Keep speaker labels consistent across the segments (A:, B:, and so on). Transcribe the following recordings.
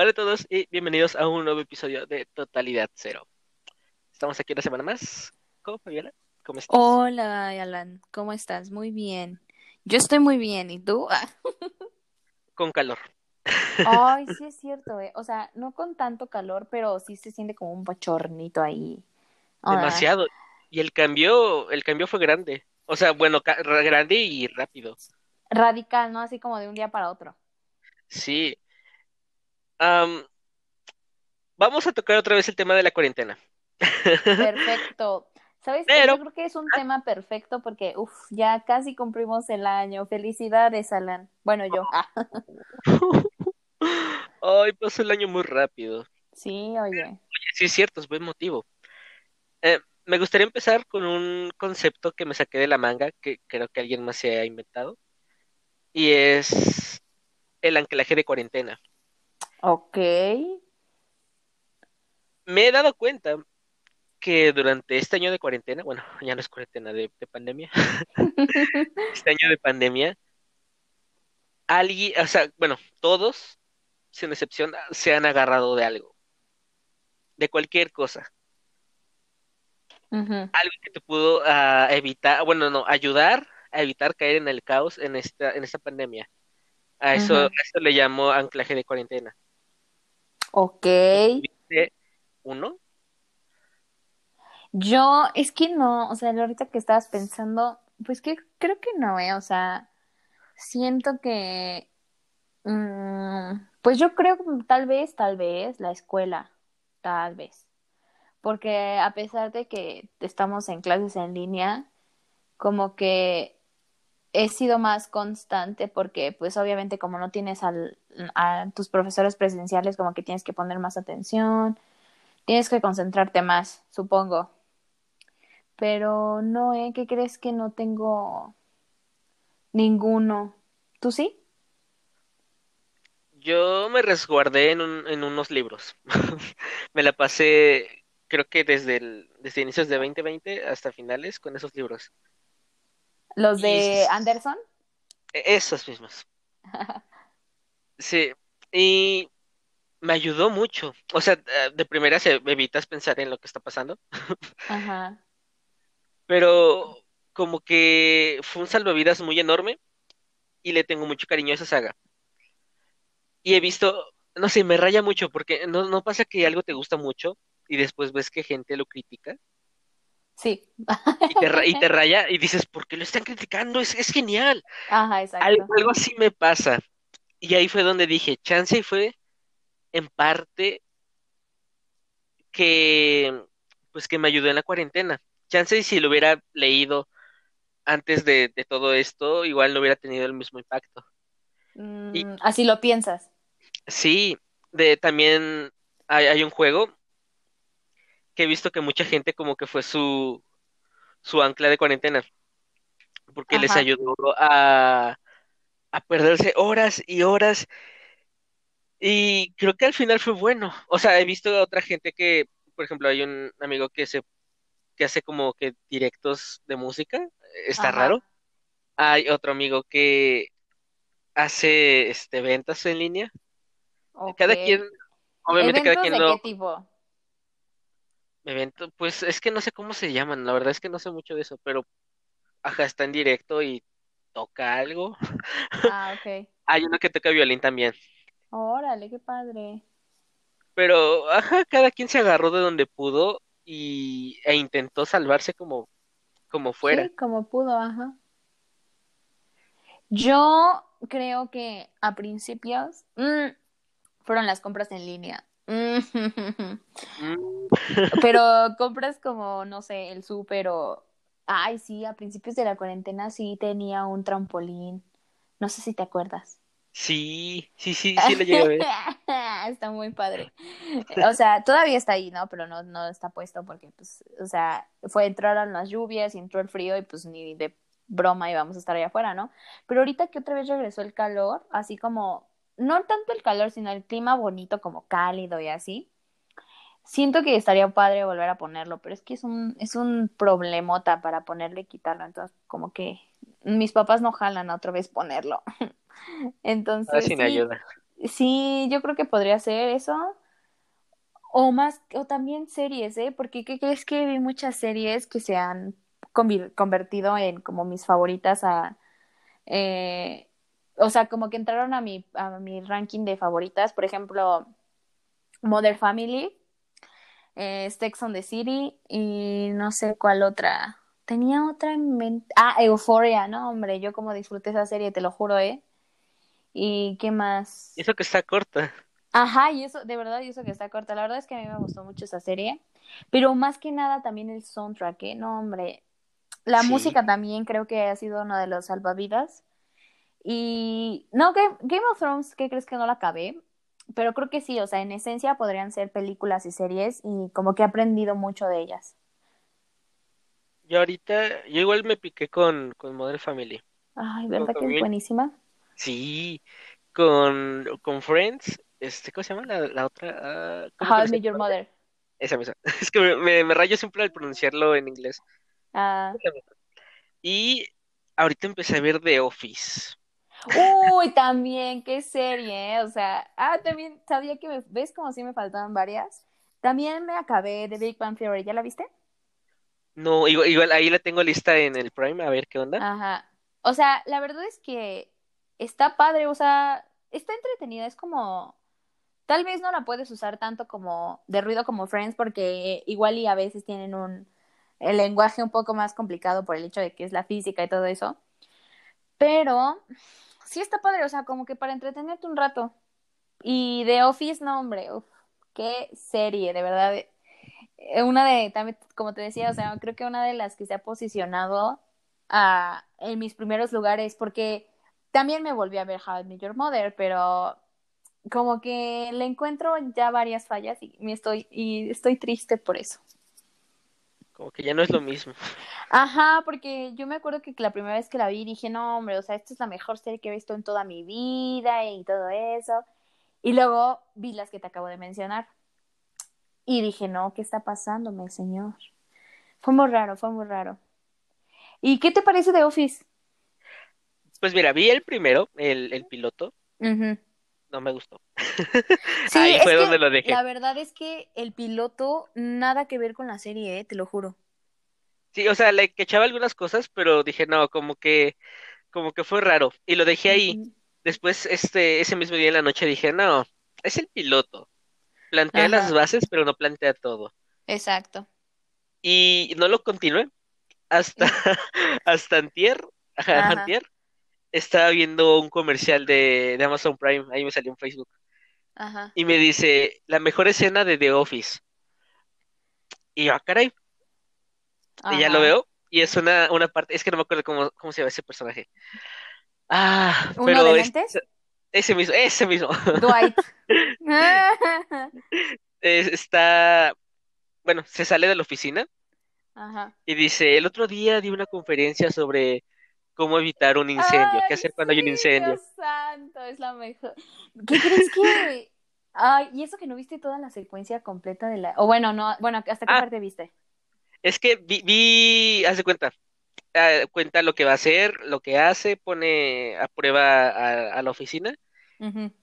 A: Hola a todos y bienvenidos a un nuevo episodio de Totalidad Cero. Estamos aquí una semana más. ¿Cómo, Fabiola? ¿Cómo estás?
B: Hola, Alan, ¿cómo estás? Muy bien. Yo estoy muy bien, ¿y tú?
A: Con calor.
B: Ay, sí es cierto, eh. O sea, no con tanto calor, pero sí se siente como un bochornito ahí. Ah,
A: Demasiado. Y el cambio, el cambio fue grande. O sea, bueno, grande y rápido.
B: Radical, ¿no? Así como de un día para otro.
A: Sí. Am, vamos a tocar otra vez el tema de la cuarentena.
B: Perfecto. ¿Sabes qué?
A: Pero,
B: Yo creo que es un tema perfecto porque, uff, ya casi cumplimos el año. Felicidades, Alan. Bueno, yo. Ah,
A: ay, pasó el año muy rápido.
B: sí, oye.
A: Sí, es cierto, es buen motivo. Eh, me gustaría empezar con un concepto que me saqué de la manga, que creo que alguien más se ha inventado, y es el anclaje de cuarentena.
B: Ok.
A: Me he dado cuenta que durante este año de cuarentena, bueno, ya no es cuarentena de, de pandemia, este año de pandemia, alguien, o sea, bueno, todos, sin excepción, se han agarrado de algo, de cualquier cosa, algo que te pudo ah, evitar, bueno, no, ayudar a evitar caer en el caos en esta, en esta pandemia. A eso, a eso le llamo anclaje de cuarentena.
B: Ok.
A: ¿Viste uno?
B: Yo, es que no, o sea, ahorita que estabas pensando, pues que creo que no, eh, o sea, siento que, mm, pues yo creo que tal vez, tal vez la escuela, tal vez, porque a pesar de que estamos en clases en línea, como que he sido más constante porque, pues obviamente como no tienes a tus profesores presenciales, como que tienes que poner más atención, tienes que concentrarte más, supongo. Pero no, ¿eh? ¿Qué crees que no tengo ninguno? ¿Tú sí?
A: Yo me resguardé en, un- en unos libros. Me la pasé, creo que desde desde inicios de 2020 hasta finales con esos libros.
B: ¿Los de Anderson?
A: esos mismos. Sí. Y me ayudó mucho. O sea, eh, de primera se evitas pensar en lo que está pasando,
B: Ajá.
A: pero como que fue un salvavidas muy enorme y le tengo mucho cariño a esa saga. Y he visto, no sé, me raya mucho porque no, no pasa que algo te gusta mucho y después ves que gente lo critica
B: Sí.
A: y te, ra- y te raya y dices, ¿por qué lo están criticando? Es, es genial.
B: Ajá,
A: Algo,
B: exacto.
A: algo así me pasa. Y ahí fue donde dije, chance y fue en parte que, pues que me ayudó en la cuarentena. Chance y si lo hubiera leído antes de, de todo esto, igual no hubiera tenido el mismo impacto. Y
B: Mm, así lo piensas.
A: sí, de también hay, hay un juego que he visto que mucha gente como que fue su, su ancla de cuarentena, porque les ayudó a, a perderse horas y horas Y creo que al final fue bueno. O sea, he visto a otra gente que, por ejemplo, hay un amigo que se, que hace como que directos de música, está raro. Hay otro amigo que hace este ventas en línea. Cada quien, obviamente cada
B: ¿Eventos
A: quien
B: de
A: lo
B: qué tipo?
A: Evento, pues es que no sé cómo se llaman, la verdad es que no sé mucho de eso, pero ajá, está en directo y toca algo.
B: Ah, ok.
A: Hay uno que toca violín también.
B: Órale, qué padre.
A: Pero ajá, cada quien se agarró de donde pudo y e intentó salvarse como, como fuera.
B: Sí, como pudo, ajá. Yo creo que a principios mm, fueron las compras en línea. Mm,
A: Mm,
B: Pero compras como, no sé, el súper o... Ay, sí, a principios de la cuarentena sí tenía un trampolín. No sé si te acuerdas.
A: Sí, sí, sí, sí lo llegué a ver.
B: Está muy padre. O sea, todavía está ahí, ¿no? Pero no, no está puesto porque, pues, o sea, fue, entraron las lluvias y entró el frío y pues ni de broma íbamos a estar allá afuera, ¿no? Pero ahorita que otra vez regresó el calor, así como, no tanto el calor, sino el clima bonito, como cálido y así. Siento que estaría padre volver a ponerlo, pero es que es un, es un problemota para ponerlo y quitarlo. Entonces, como que mis papás no jalan a otra vez ponerlo. Entonces,
A: sin
B: sí,
A: ayuda.
B: Sí, yo creo que podría ser eso. O más, o también series, ¿eh? Porque ¿qué crees que vi muchas series que se han convertido en como mis favoritas a, eh, o sea, como que entraron a mi, a mi ranking de favoritas. Por ejemplo, Mother Family, eh, Sex on the City y no sé cuál otra. Tenía otra en mente. Ah, Euphoria, ¿no? Hombre, yo como disfruté esa serie, te lo juro, ¿eh? ¿Y qué más?
A: Eso que está corta.
B: Ajá, y eso, de verdad, y eso que está corta. La verdad es que a mí me gustó mucho esa serie. Pero más que nada también el soundtrack, ¿eh? No, hombre. La
A: Sí.
B: música también creo que ha sido uno de los salvavidas. Y no, Game, Game of Thrones, ¿qué crees que no la acabé? Pero creo que sí, o sea, en esencia podrían ser películas y series y como que he aprendido mucho de ellas.
A: Yo ahorita, yo igual me piqué con, con Modern Family.
B: Ay, ¿verdad que es buenísima?
A: Sí, con, con Friends, este, ¿cómo se llama la, la otra? ¿cómo
B: How I Met Your? Mother.
A: Esa misma. Es que me, me, me rayo siempre al pronunciarlo en inglés.
B: Ah.
A: Y ahorita empecé a ver The Office.
B: Uy, también, qué serie, ¿eh? O sea, ah, también sabía que me, ¿ves como si me faltaban varias? También me acabé de Big Bang Theory, ¿ya la viste?
A: No, igual, igual ahí la tengo lista en el Prime, a ver qué onda.
B: Ajá. O sea, la verdad es que está padre, o sea, está entretenida, es como, tal vez no la puedes usar tanto como de ruido como Friends, porque igual y a veces tienen un, el lenguaje un poco más complicado por el hecho de que es la física y todo eso. Pero sí está padre, o sea, como que para entretenerte un rato. Y The Office, no, hombre, uf, qué serie, de verdad. Eh, Una de, también, como te decía, o sea, creo que una de las que se ha posicionado a, en mis primeros lugares, porque también me volví a ver How I Met Your Mother, pero como que le encuentro ya varias fallas y me estoy, y estoy triste por eso.
A: Como que ya no es lo mismo.
B: Ajá, porque yo me acuerdo que la primera vez que la vi dije, no, hombre, o sea, esta es la mejor serie que he visto en toda mi vida y todo eso. Y luego vi las que te acabo de mencionar. Y dije, no, ¿qué está pasándome, señor? Fue muy raro, fue muy raro. ¿Y qué te parece de Office?
A: Pues mira, vi el primero, el, el piloto,
B: Ujú.
A: No me gustó.
B: Sí,
A: Ahí fue donde lo dejé.
B: la verdad es que el piloto nada que ver con la serie, eh, te lo juro.
A: Sí, o sea, le echaba algunas cosas, pero dije, no, como que, como que fue raro. Y lo dejé ahí. Después, este, ese mismo día en la noche dije, no, es el piloto. Plantea las bases, pero no plantea todo.
B: exacto.
A: Y no lo continué hasta, hasta antier, Ajá, antier, estaba viendo un comercial de, de Amazon Prime, ahí me salió en Facebook,
B: ajá,
A: y me dice, la mejor escena de The Office. Y yo, ah, caray, y ya lo veo, y es una, una parte, es que no me acuerdo cómo, cómo se llama ese personaje. Ah,
B: ¿Uno
A: pero
B: de
A: es- ese mismo, ese mismo.
B: Dwight.
A: Es- está, bueno, se sale de la oficina
B: Ajá.
A: y dice, el otro día di una conferencia sobre cómo evitar un incendio, qué hacer cuando hay un incendio.
B: Dios santo, es la mejor. ¿Qué crees que? Ay, y eso que no viste toda la secuencia completa de la. O bueno, no, bueno, ¿hasta qué
A: Ah,
B: parte viste?
A: es que vi, vi, haz de cuenta, ah, cuenta lo que va a hacer, lo que hace, pone a prueba a, a la oficina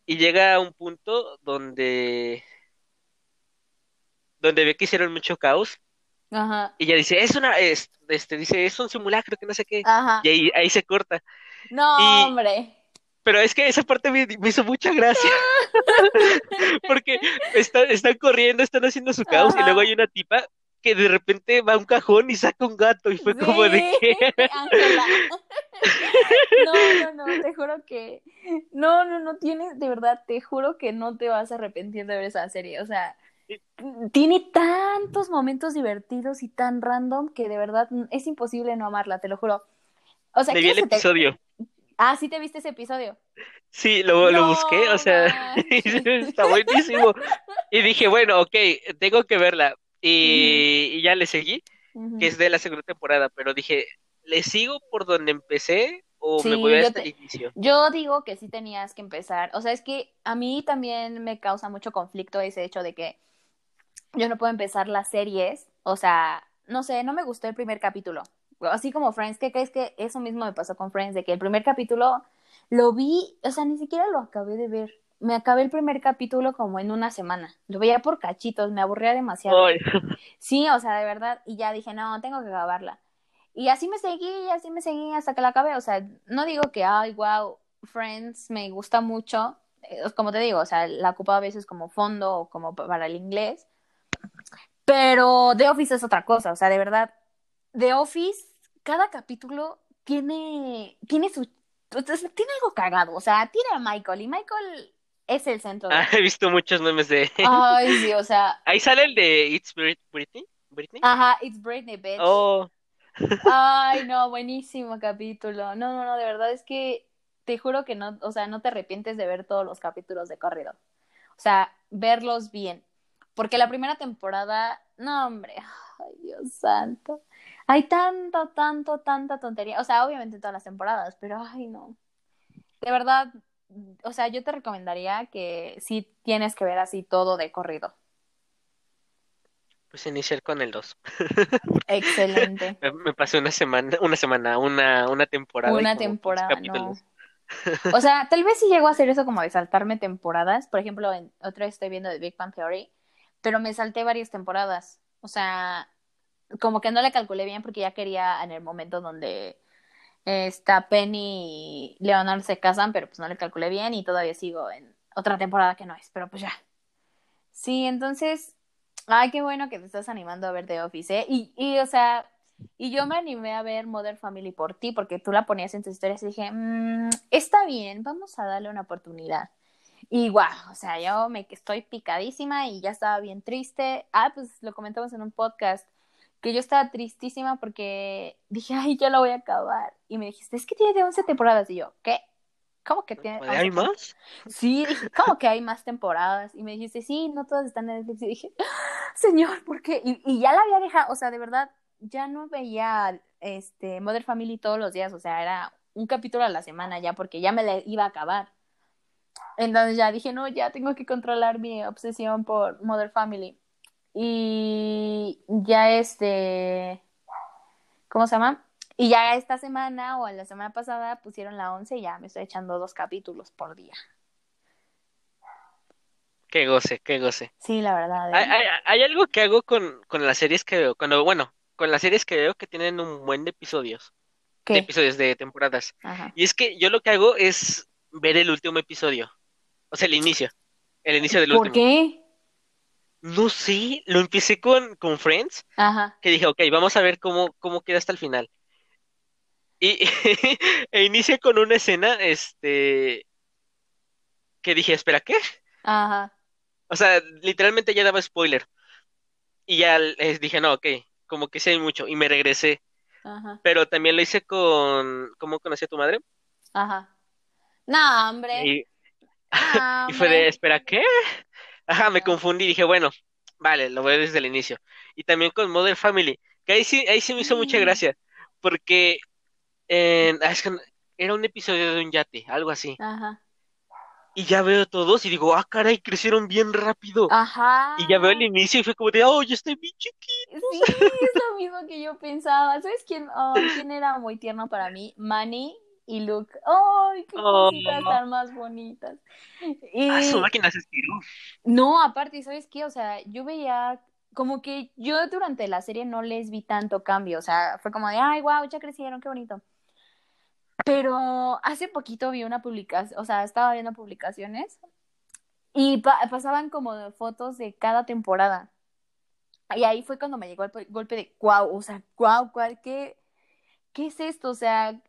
A: y llega a un punto donde, donde ve que hicieron mucho caos
B: Ajá.
A: y ya dice, es una, es, este, dice, es un simulacro, que no sé qué,
B: Ajá.
A: y ahí, ahí se corta.
B: No,
A: Y,
B: hombre.
A: pero es que esa parte me, me hizo mucha gracia. Porque está- están corriendo, están haciendo su caos y luego hay una tipa que de repente va a un cajón y saca un gato y fue como de.
B: Ángela. No, no, no, te juro que. No, no, no tienes, de verdad, te juro que no te vas a arrepentir de ver esa serie. O sea, tiene tantos momentos divertidos y tan random que de verdad es imposible no amarla, te lo juro. O sea,
A: Me vi el
B: ¿quieres que te...
A: episodio.
B: Ah, sí te viste ese episodio.
A: Sí, lo, lo busqué, o sea, está buenísimo. Y dije, bueno, ok, tengo que verla. Y, y ya le seguí, que es de la segunda temporada, pero dije, ¿le sigo por donde empecé o me voy hasta el
B: te,
A: inicio?
B: yo digo que sí tenías que empezar. O sea, es que a mí también me causa mucho conflicto ese hecho de que yo no puedo empezar las series. O sea, no sé, no me gustó el primer capítulo. Así como Friends, ¿qué crees que eso mismo me pasó con Friends? De que el primer capítulo lo vi, o sea, ni siquiera lo acabé de ver. me acabé el primer capítulo como en una semana. Lo veía por cachitos, me aburría demasiado.
A: Ay,
B: Sí, o sea, de verdad, y ya dije, no, tengo que acabarla. Y así me seguí, así me seguí hasta que la acabé. O sea, no digo que, ay, wow, Friends me gusta mucho. Eh, Como te digo, o sea, la ocupo a veces como fondo o como pa- para el inglés. Pero The Office es otra cosa, o sea, de verdad, The Office, cada capítulo tiene, tiene su, tiene algo cagado, o sea, tiene a Michael y Michael es el centro de...
A: ah, he visto muchos memes de...
B: Ay, sí, o sea,
A: Ahí sale el de It's Brit- Britney. ¿Britney?
B: ajá, it's Britney, bitch.
A: Oh,
B: Ay, no, buenísimo capítulo. No, no, no, de verdad es que te juro que no, o sea, no te arrepientes de ver todos los capítulos de corrido. O sea, verlos bien. Porque la primera temporada, no, hombre, ay, Dios santo. Hay tanto, tanto, tanta tontería. O sea, obviamente en todas las temporadas, pero ay, no. De verdad, o sea, yo te recomendaría que sí tienes que ver así todo de corrido.
A: pues iniciar con el 2.
B: Excelente.
A: Me, me pasé una semana, una semana, una, una temporada.
B: Una
A: como 15
B: temporada, no. O sea, tal vez sí llego a hacer eso como de saltarme temporadas. Por ejemplo, en otra vez estoy viendo The Big Bang Theory, pero me salté varias temporadas. O sea, como que no le calculé bien porque ya quería en el momento donde está Penny y Leonard se casan, pero pues no le calculé bien y todavía sigo en otra temporada que no es, pero pues ya. Sí, entonces, ay, qué bueno que te estás animando a ver The Office, ¿eh? Y, y o sea, y yo me animé a ver Modern Family por ti, porque tú la ponías en tus historias y dije, "Mm, está bien, vamos a darle una oportunidad. Y guau, o sea, yo me estoy picadísima y ya estaba bien triste. Ah, pues lo comentamos en un podcast, que yo estaba tristísima porque dije, ay, ya la voy a acabar. Y me dijiste, es que tiene 11 temporadas. Y yo, ¿qué? ¿Cómo que tiene
A: ¿Hay
B: 11
A: más?
B: Sí, dije, ¿cómo que hay más temporadas? Y me dijiste, sí, no todas están en Netflix. Y dije, "Ah, señor, ¿por qué? Y, y ya la había dejado, o sea, de verdad, ya no veía este Mother Family todos los días, o sea, era un capítulo a la semana ya, porque ya me la iba a acabar. Entonces ya dije, no, ya tengo que controlar mi obsesión por Mother Family. Y ya este, ¿cómo se llama? Y ya esta semana o la semana pasada pusieron la 11 y ya me estoy echando dos capítulos por día.
A: Qué goce, qué goce.
B: Sí, la verdad. ¿eh?
A: Hay, hay, hay algo que hago con, con las series que veo. Cuando, bueno, con las series que veo que tienen un buen de episodios. De episodios de temporadas.
B: Ajá.
A: Y es que yo lo que hago es ver el último episodio. O sea, el inicio. El inicio del
B: ¿Por
A: último.
B: qué?
A: No sé, lo empecé con, con Friends,
B: Ajá.
A: que dije, ok, vamos a ver cómo, cómo queda hasta el final. Y e inicia con una escena, este, que dije, espera, ¿qué?
B: Ajá.
A: O sea, literalmente ya daba spoiler. Y ya dije, no, ok, como que sí hay mucho. Y me regresé.
B: Ajá.
A: Pero también lo hice con, ¿cómo conocí a tu madre?
B: Ajá. No, hombre.
A: Y,
B: No,
A: y fue de, espera, ¿qué? Ajá, me confundí. Dije, bueno, vale, lo veo desde el inicio. Y también con Modern Family, que ahí sí, ahí sí me hizo mucha
B: Mm.
A: gracia. Porque que era un episodio de un yate, algo así.
B: Ajá.
A: Y ya veo todos y digo, ah, caray, crecieron bien rápido.
B: Ajá.
A: Y ya veo el inicio y fue como de, oh, ya estoy bien chiquito.
B: Sí, es lo mismo que yo pensaba. ¿Sabes quién, oh, quién era muy tierno para mí? Manny y Luke. ¡Ay, qué
A: Oh.
B: cositas tan más bonitas! Y
A: Ah, su máquina se estiró.
B: no, aparte, ¿sabes qué? O sea, yo veía como que yo durante la serie no les vi tanto cambio. O sea, fue como de, ay, wow, ya crecieron, qué bonito. Pero hace poquito vi una publicación, o sea, estaba viendo publicaciones y pa- pasaban como fotos de cada temporada. Y ahí fue cuando me llegó el pe- golpe de wow, o sea, wow, ¿cuál, qué, ¿qué es esto? O sea,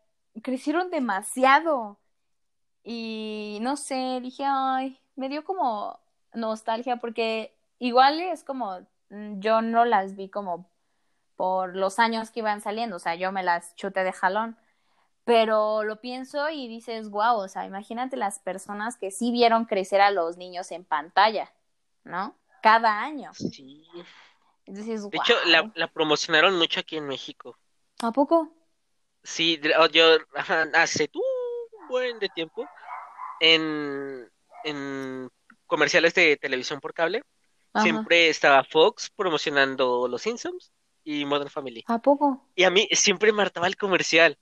B: crecieron demasiado. Y no sé, dije, ay, me dio como nostalgia porque igual es como, mm, yo no las vi como por los años que iban saliendo, o sea, yo me las chuté de jalón. Pero lo pienso y dices, wow, o sea, imagínate las personas que sí vieron crecer a los niños en pantalla, ¿no? Cada año.
A: Sí.
B: Entonces,
A: De hecho, la, la promocionaron mucho aquí en México.
B: ¿A poco?
A: Sí, oh, yo hace un buen de tiempo en, en comerciales de televisión por cable
B: Ajá.
A: siempre estaba Fox promocionando Los Simpsons y Modern Family.
B: ¿A poco?
A: Y a mí siempre me hartaba el comercial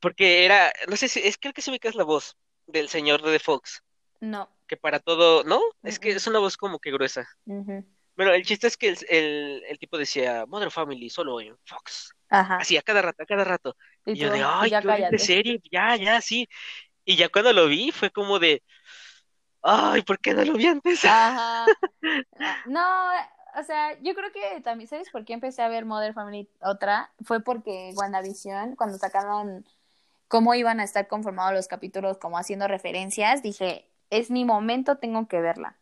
A: porque era, no sé si, es creo que se ubicas la voz del señor de Fox,
B: No.
A: que para todo, ¿no? Es que es una voz como que gruesa.
B: Ujú.
A: Bueno, el chiste es que el, el, el tipo decía, Mother Family, solo en Fox.
B: Ajá.
A: Así, a cada rato, a cada rato.
B: Y
A: Y yo
B: tú,
A: de, ay,
B: ya
A: qué serie, ya, ya, sí. Y ya cuando lo vi fue como de, ay, ¿por qué no lo vi antes?
B: Ajá. Ah, No, o sea, yo creo que también, ¿sabes por qué empecé a ver Mother Family otra? Fue porque WandaVision, cuando sacaron cómo iban a estar conformados los capítulos, como haciendo referencias, dije, es mi momento, tengo que verla.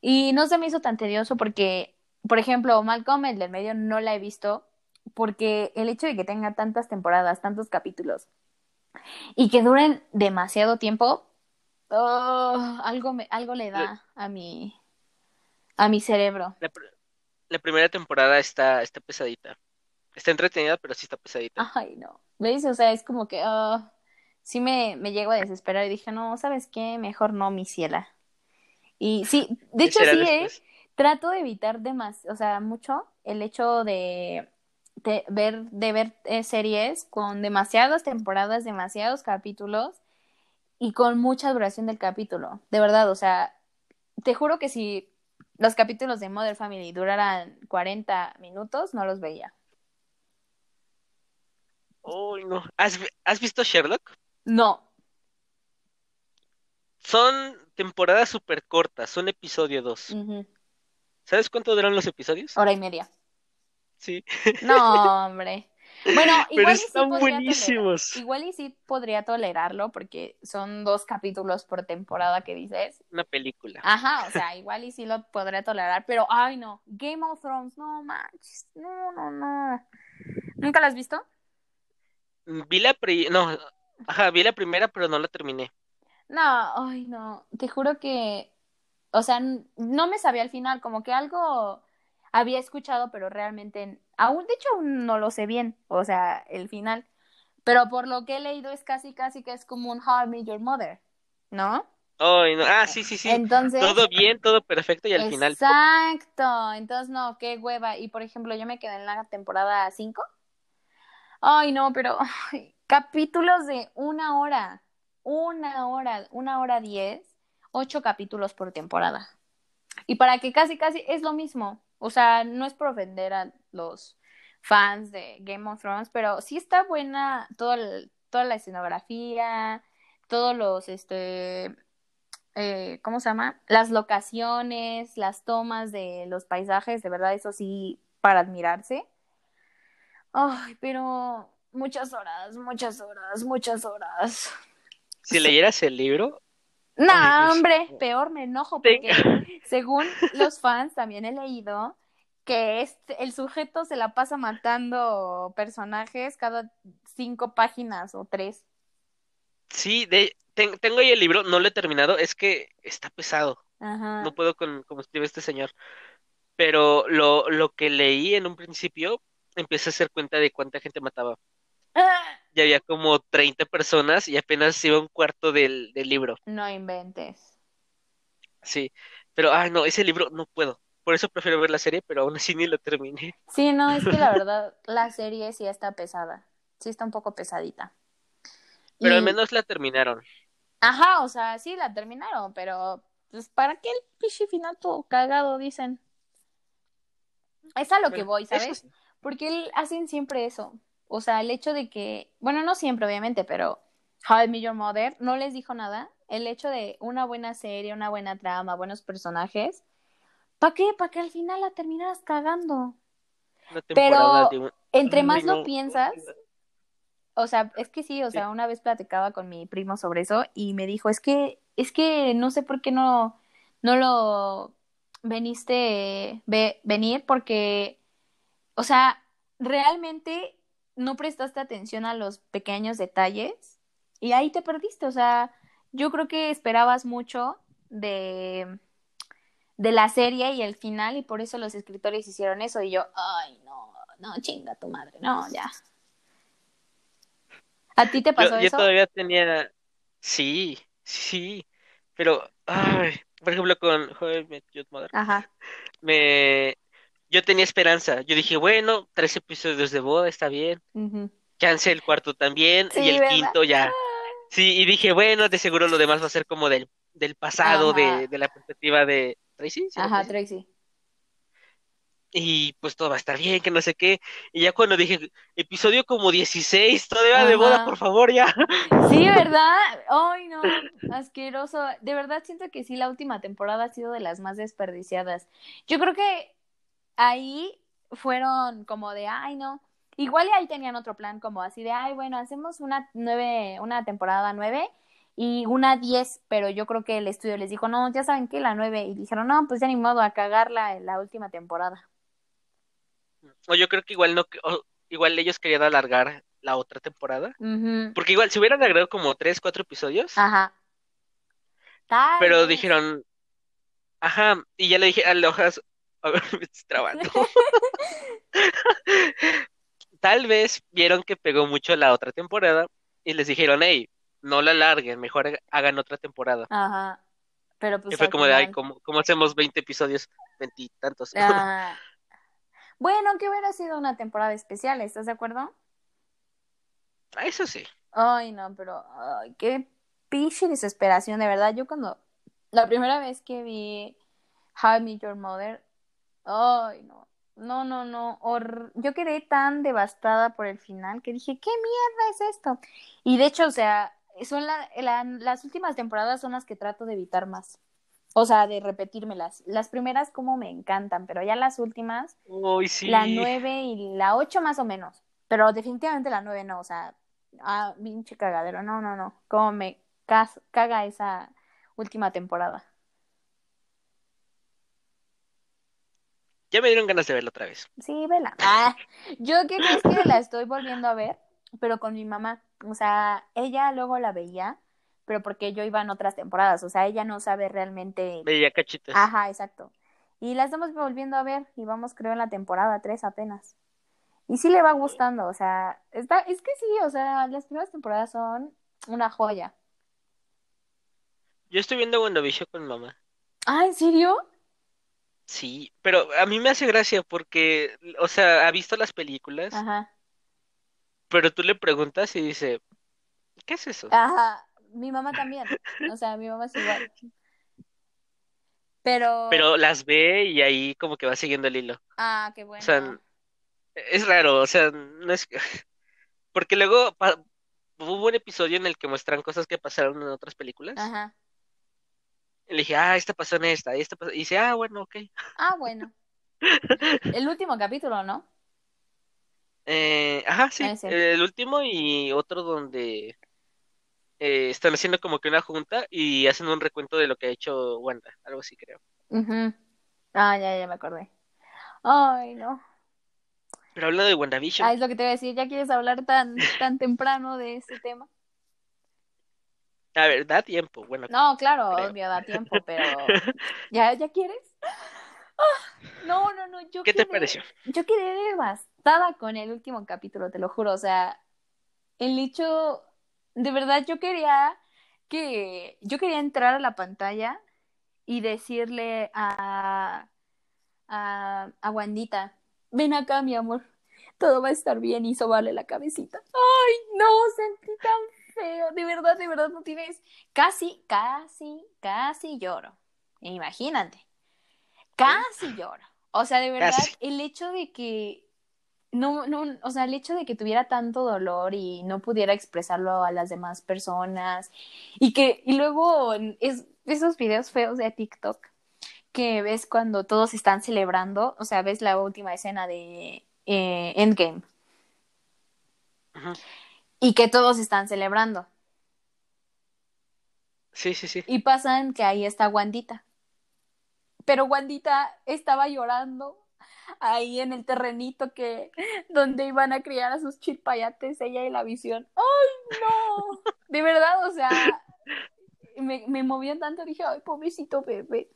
B: Y no se me hizo tan tedioso porque, por ejemplo, Malcolm, el del medio, no la he visto porque el hecho de que tenga tantas temporadas, tantos capítulos y que duren demasiado tiempo, oh, algo, me, algo le da a mi, a mi cerebro.
A: La, pr- la primera temporada está, está pesadita. Está entretenida, pero sí está pesadita.
B: Ay, no. ¿Ves? O sea, es como que ah, sí me, me llego a desesperar y dije, no, ¿sabes qué? Mejor no, mi ciela. Y sí, de
A: ¿Qué
B: hecho sí, ¿eh? Trato de evitar demás, o sea, mucho el hecho de, de ver, de ver eh, series con demasiadas temporadas, demasiados capítulos y con mucha duración del capítulo. De verdad, o sea, te juro que si los capítulos de Mother Family duraran 40 minutos, no los veía.
A: Uy, no. ¿Has, has visto Sherlock?
B: No.
A: Son temporadas súper cortas, son episodio 2.
B: Ujú.
A: ¿Sabes cuánto duran los episodios?
B: Hora y media.
A: Sí.
B: No, hombre. Bueno,
A: Pero
B: igual y sí
A: están buenísimos.
B: tolerar- igual y sí podría tolerarlo porque son dos capítulos por temporada que dices.
A: Una película.
B: Ajá, o sea, igual y sí lo podría tolerar, pero ay no, Game of Thrones, no manches, no, no, no. ¿Nunca la has visto?
A: Vi la pri- no, ajá, vi la primera, pero no la terminé.
B: No, ay no, te juro que, o sea, no me sabía al final, como que algo había escuchado, pero realmente, aún, de hecho, aún no lo sé bien, o sea, el final, pero por lo que he leído es casi, casi que es como un How I Met Your Mother, ¿no?
A: Ay, no. Ah, sí, sí, sí.
B: Entonces,
A: Todo bien, todo perfecto y al final.
B: exacto, entonces no, qué hueva, y por ejemplo, yo me quedé en la temporada 5, ay no, pero ay, capítulos de una hora, una hora, una hora diez, ocho capítulos por temporada. Y para que casi, casi es lo mismo. O sea, no es por ofender a los fans de Game of Thrones, pero sí está buena todo el- toda la escenografía, todos los, este, eh, ¿cómo se llama? Las locaciones, las tomas de los paisajes, de verdad, eso sí, para admirarse. Ay, pero muchas horas, muchas horas, muchas horas.
A: Si leyeras el libro,
B: No,
A: Dios.
B: hombre, peor me enojo porque según los fans también he leído que este, el sujeto se la pasa matando personajes cada cinco páginas o tres.
A: sí, de, ten- tengo ahí el libro, no lo he terminado, es que está pesado.
B: Ajá.
A: No puedo con como escribe este señor. Pero lo, lo que leí en un principio, empecé a hacer cuenta de cuánta gente mataba. Ya había como 30 personas y apenas iba un cuarto del, del libro.
B: No inventes.
A: Sí. Pero, ay, no, ese libro no puedo. Por eso prefiero ver la serie, pero aún así ni lo terminé.
B: Sí, no, es que la verdad la serie sí está pesada. Sí está un poco pesadita.
A: Pero al
B: Y-
A: menos la terminaron.
B: Ajá, o sea, sí la terminaron, pero pues ¿para qué el pichi final todo cagado dicen? Es a lo que voy,
A: eso
B: ¿sabes?
A: sí.
B: Porque él- hacen siempre eso. O sea, el hecho de que, bueno, no siempre, obviamente, pero How I Met Your Mother no les dijo nada. El hecho de una buena serie, una buena trama, buenos personajes. ¿Para qué? Para que al final la terminaras cagando.
A: De un...
B: Entre más lo piensas, o sea, es que sí, o
A: Sí.
B: sea, una vez platicaba con mi primo sobre eso y me dijo, es que, es que no sé por qué no, no lo veniste ve, venir porque, o sea, realmente no prestaste atención a los pequeños detalles y ahí te perdiste, o sea, yo creo que esperabas mucho de, de la serie y el final y por eso los escritores hicieron eso y yo, ay, no, no, chinga tu madre, no, ya. ¿A ti te pasó
A: Yo, yo
B: eso?
A: todavía tenía... Sí, sí. Pero, ay, por ejemplo, con Your Mother,
B: Ajá.
A: me... Yo tenía esperanza. Yo dije, bueno, tres episodios de boda está bien.
B: ujú.
A: Chance el cuarto también.
B: Sí,
A: y el
B: ¿verdad?
A: quinto ya. Sí, y dije, bueno, de seguro lo demás va a ser como del del pasado,
B: Ajá.
A: de, de la perspectiva de Tracy. ¿sí era
B: Ajá,
A: Tracy? Y pues todo va a estar bien, que no sé qué. Y ya cuando dije, episodio como 16, todavía de boda,
B: Ajá.
A: por favor, ya.
B: Sí, ¿verdad? Ay, no, asqueroso. De verdad siento que sí, la última temporada ha sido de las más desperdiciadas. Yo creo que ahí fueron como de, ay, no. Igual y ahí tenían otro plan, como así de, ay, bueno, hacemos una nueve, una temporada nueve y una diez, pero yo creo que el estudio les dijo, no, ya saben que la nueve, y dijeron, no, pues ya ni modo a cagarla en la última temporada.
A: O yo creo que igual no, igual ellos querían alargar la otra temporada. Porque igual, si hubieran agregado como 3, 4 episodios,
B: Ajá. Tal
A: pero
B: vez.
A: dijeron, ajá, y ya le dije a Lojas, a ver, me estoy trabando. Tal vez vieron que pegó mucho la otra temporada y les dijeron, hey, no la alarguen, mejor hagan otra temporada.
B: Ajá. Pero pues
A: Y fue como de, ay, ¿cómo, cómo hacemos 20 episodios? Veintitantos.
B: Ah, bueno, que hubiera sido una temporada especial, ¿estás de acuerdo?
A: Ah, Eso sí.
B: Ay, no, pero ay, qué pinche desesperación, de verdad. Yo cuando la primera vez que vi How I Met Your Mother, ay, no, no, no, no, hor- yo quedé tan devastada por el final que dije, ¿qué mierda es esto? Y de hecho, o sea, son la- la- las últimas temporadas son las que trato de evitar más. O sea, de repetírmelas. Las primeras como me encantan, pero ya las últimas
A: Uy, sí.
B: la 9 y la 8 más o menos. Pero definitivamente la 9 no, o sea, ah, pinche cagadero. No, no, no. Como me caga esa última temporada.
A: Ya me dieron ganas de verla otra vez.
B: Sí, vela. Ah, yo qué crees que la estoy volviendo a ver, pero con mi mamá. O sea, ella luego la veía, pero porque yo iba en otras temporadas. O sea, ella no sabe realmente.
A: Veía cachitos.
B: Ajá, exacto. Y la estamos volviendo a ver y vamos creo en la temporada 3 apenas. Y sí le va gustando, o sea, está, es que sí, o sea, las primeras temporadas son una joya.
A: Yo estoy viendo WandaVision con mi mamá.
B: Ah, ¿en serio?
A: Sí, pero a mí me hace gracia porque, o sea, ha visto las películas,
B: Ajá.
A: pero tú le preguntas y dice, ¿qué es eso?
B: Ajá. Mi mamá también. O sea, mi mamá es igual. Pero.
A: Pero las ve y ahí como que va siguiendo el hilo.
B: Ah, qué
A: O
B: bueno.
A: sea, es raro, o sea, no es... Porque luego pa- hubo un episodio en el que muestran cosas que pasaron en otras películas.
B: Ajá.
A: Le dije, ah, esta pasó en esta, y esta pasó... Y dice, ah, bueno, ok.
B: Ah, bueno. El último capítulo, ¿no?
A: Eh, ajá, sí,
B: Ese.
A: el último y otro donde eh, están haciendo como que una junta y hacen un recuento de lo que ha hecho Wanda, algo así creo.
B: Ujú. Ah, ya, ya me acordé. Ay, no.
A: Pero hablando de WandaVision,
B: Ah, es lo que te iba a decir. ¿Ya quieres hablar tan, tan temprano de ese tema?
A: A ver, da tiempo, bueno,
B: No, claro,
A: Creo.
B: obvio, da tiempo, pero ¿ya, ya quieres? Ah, no, no, no, yo
A: ¿qué te pareció?
B: yo quedé devastada con el último capítulo, te lo juro, o sea, el hecho, de verdad yo quería que, yo quería entrar a la pantalla y decirle a, a, a Wandita, ven acá, mi amor, todo va a estar bien y sobarle la cabecita. Ay, no, sentí tan feo, de verdad, de verdad, no tienes, casi, casi, casi lloro, imagínate, casi lloro, o sea, de verdad,
A: Casi.
B: el hecho de que no, no, o sea, el hecho de que tuviera tanto dolor y no pudiera expresarlo a las demás personas y que, y luego es, esos videos feos de TikTok que ves cuando todos están celebrando, o sea, ves la última escena de eh, Endgame
A: Ujú.
B: Y que todos están celebrando
A: Sí, sí, sí.
B: y pasan que ahí está Wandita, pero Wandita estaba llorando ahí en el terrenito que donde iban a criar a sus chilpayates ella y la visión. ¡Ay, no! De verdad, o sea, me, me movían tanto, dije, ay, pobrecito bebé.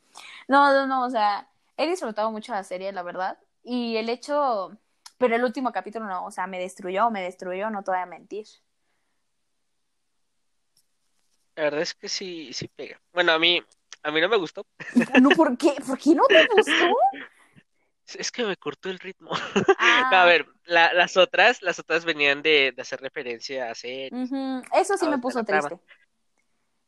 B: No, no, no, o sea, he disfrutado mucho la serie, la verdad. Y el hecho, pero el último capítulo no, o sea, me destruyó, me destruyó, no te voy a mentir.
A: La verdad es que sí, sí pega. Bueno, a mí, a mí no me gustó.
B: No, ¿por qué? ¿Por qué no te gustó?
A: Es que me cortó el ritmo.
B: Ah,
A: No, a ver, la- las otras, las otras venían de, de hacer referencia a series.
B: ujú, Eso sí
A: Ah,
B: me puso
A: trama.
B: triste.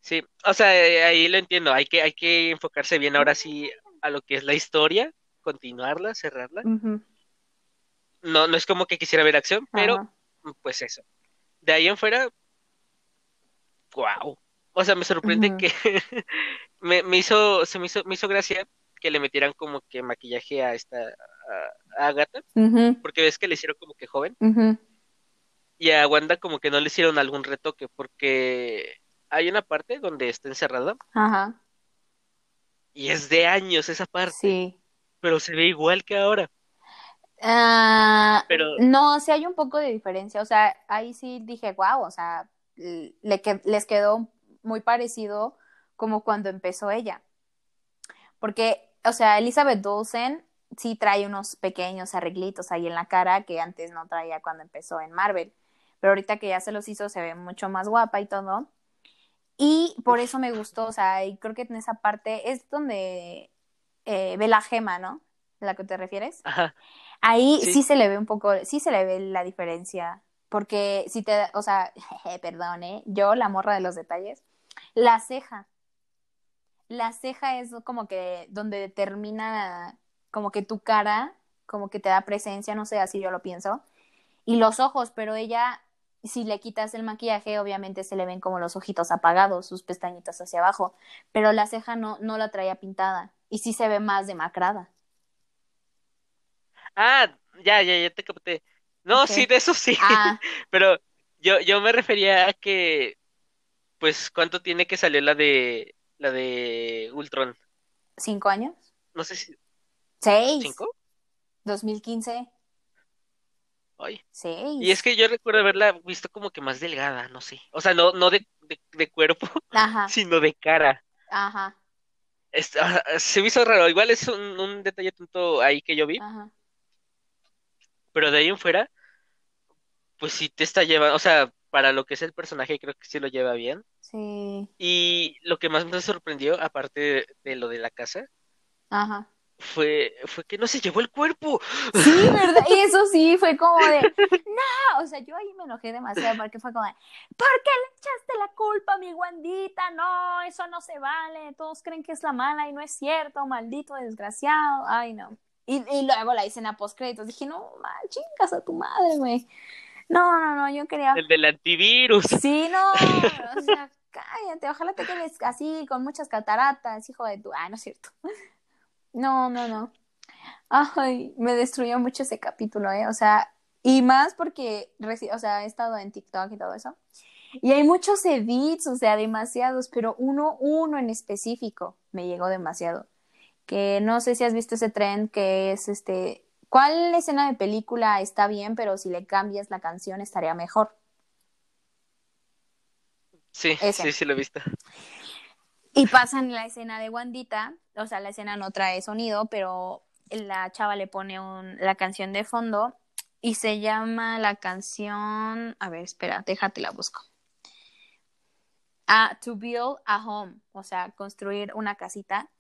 A: Sí, o sea, eh, ahí lo entiendo, hay que, hay que enfocarse bien ahora sí a lo que es la historia, continuarla, cerrarla. No, no es como que quisiera ver acción, pero
B: ajá.
A: pues eso. De ahí en fuera, wow. O sea, me sorprende que me, me hizo, se me hizo, me hizo gracia que le metieran como que maquillaje a esta, a, a Agatha,
B: ujú,
A: porque ves que le hicieron como que joven, y a Wanda como que no le hicieron algún retoque, porque hay una parte donde está encerrada,
B: Ajá.
A: y es de años esa parte,
B: Sí.
A: pero se ve igual que ahora.
B: Ah,
A: Pero,
B: no, sí hay un poco de diferencia. O sea, ahí sí dije, wow, o sea, le que- les quedó muy parecido como cuando empezó ella. Porque, o sea, Elizabeth Olsen sí trae unos pequeños arreglitos ahí en la cara que antes no traía cuando empezó en Marvel. Pero ahorita que ya se los hizo, se ve mucho más guapa y todo. Y por eso me gustó, o sea, y creo que en esa parte es donde eh, ve la gema, ¿no? ¿A la que te refieres?
A: ajá,
B: Ahí
A: sí.
B: sí se le ve un poco, sí se le ve la diferencia, porque si te, o sea, perdón, ¿eh? Yo, la morra de los detalles, la ceja, la ceja es como que donde determina como que tu cara, como que te da presencia, no sé, así yo lo pienso, y los ojos, pero ella, si le quitas el maquillaje, obviamente se le ven como los ojitos apagados, sus pestañitas hacia abajo, pero la ceja no, no la traía pintada, y sí se ve más demacrada.
A: Ah, ya, ya, ya te capté. No, sí, de eso sí,
B: Ah,
A: pero yo, yo me refería a que, pues, ¿cuánto tiene que salir la de, la de Ultron?
B: ¿cinco años?
A: No sé si,
B: Seis.
A: ¿cinco?
B: 2015.
A: Ay. Y es
B: Seis.
A: que yo recuerdo haberla visto como que más delgada, no sé. O sea, no, no de, de, de cuerpo,
B: Ajá,
A: sino de cara.
B: ajá,
A: Es- ah, se me hizo raro. Igual es un, un detalle tonto ahí que yo vi,
B: ajá.
A: Pero de ahí en fuera, pues sí te está llevando, o sea, para lo que es el personaje, creo que sí lo lleva bien.
B: Sí,
A: Y lo que más me sorprendió, aparte de, de lo de la casa,
B: ajá.
A: fue, fue que no se llevó el cuerpo.
B: Sí, ¿verdad? Y eso sí, fue como de, no, o sea, yo ahí me enojé demasiado porque fue como de, ¿por qué le echaste la culpa a mi Wandita? No, eso no se vale, todos creen que es la mala y no es cierto, maldito desgraciado, ay no. Y, y luego la escena post créditos, dije, no, mal, chingas a tu madre, güey. No, no, no, yo quería,
A: El del antivirus.
B: sí, no, o sea, cállate, ojalá te quedes así con muchas cataratas, hijo de tu, ay, no es cierto. No, no, no. Ay, me destruyó mucho ese capítulo, ¿eh? O sea, y más porque, o sea, he estado en TikTok y todo eso. Y hay muchos edits, o sea, demasiados, pero uno, uno en específico me llegó demasiado. Que no sé si has visto ese trend que es este, ¿cuál escena de película está bien, pero si le cambias la canción estaría mejor?
A: Sí,
B: Ese.
A: sí, sí lo he visto.
B: Y pasan la escena de Wandita, o sea, la escena no trae sonido, pero la chava le pone un, la canción de fondo y se llama la canción, a ver, espera, déjate la busco. Ah, To Build a Home, o sea, construir una casita.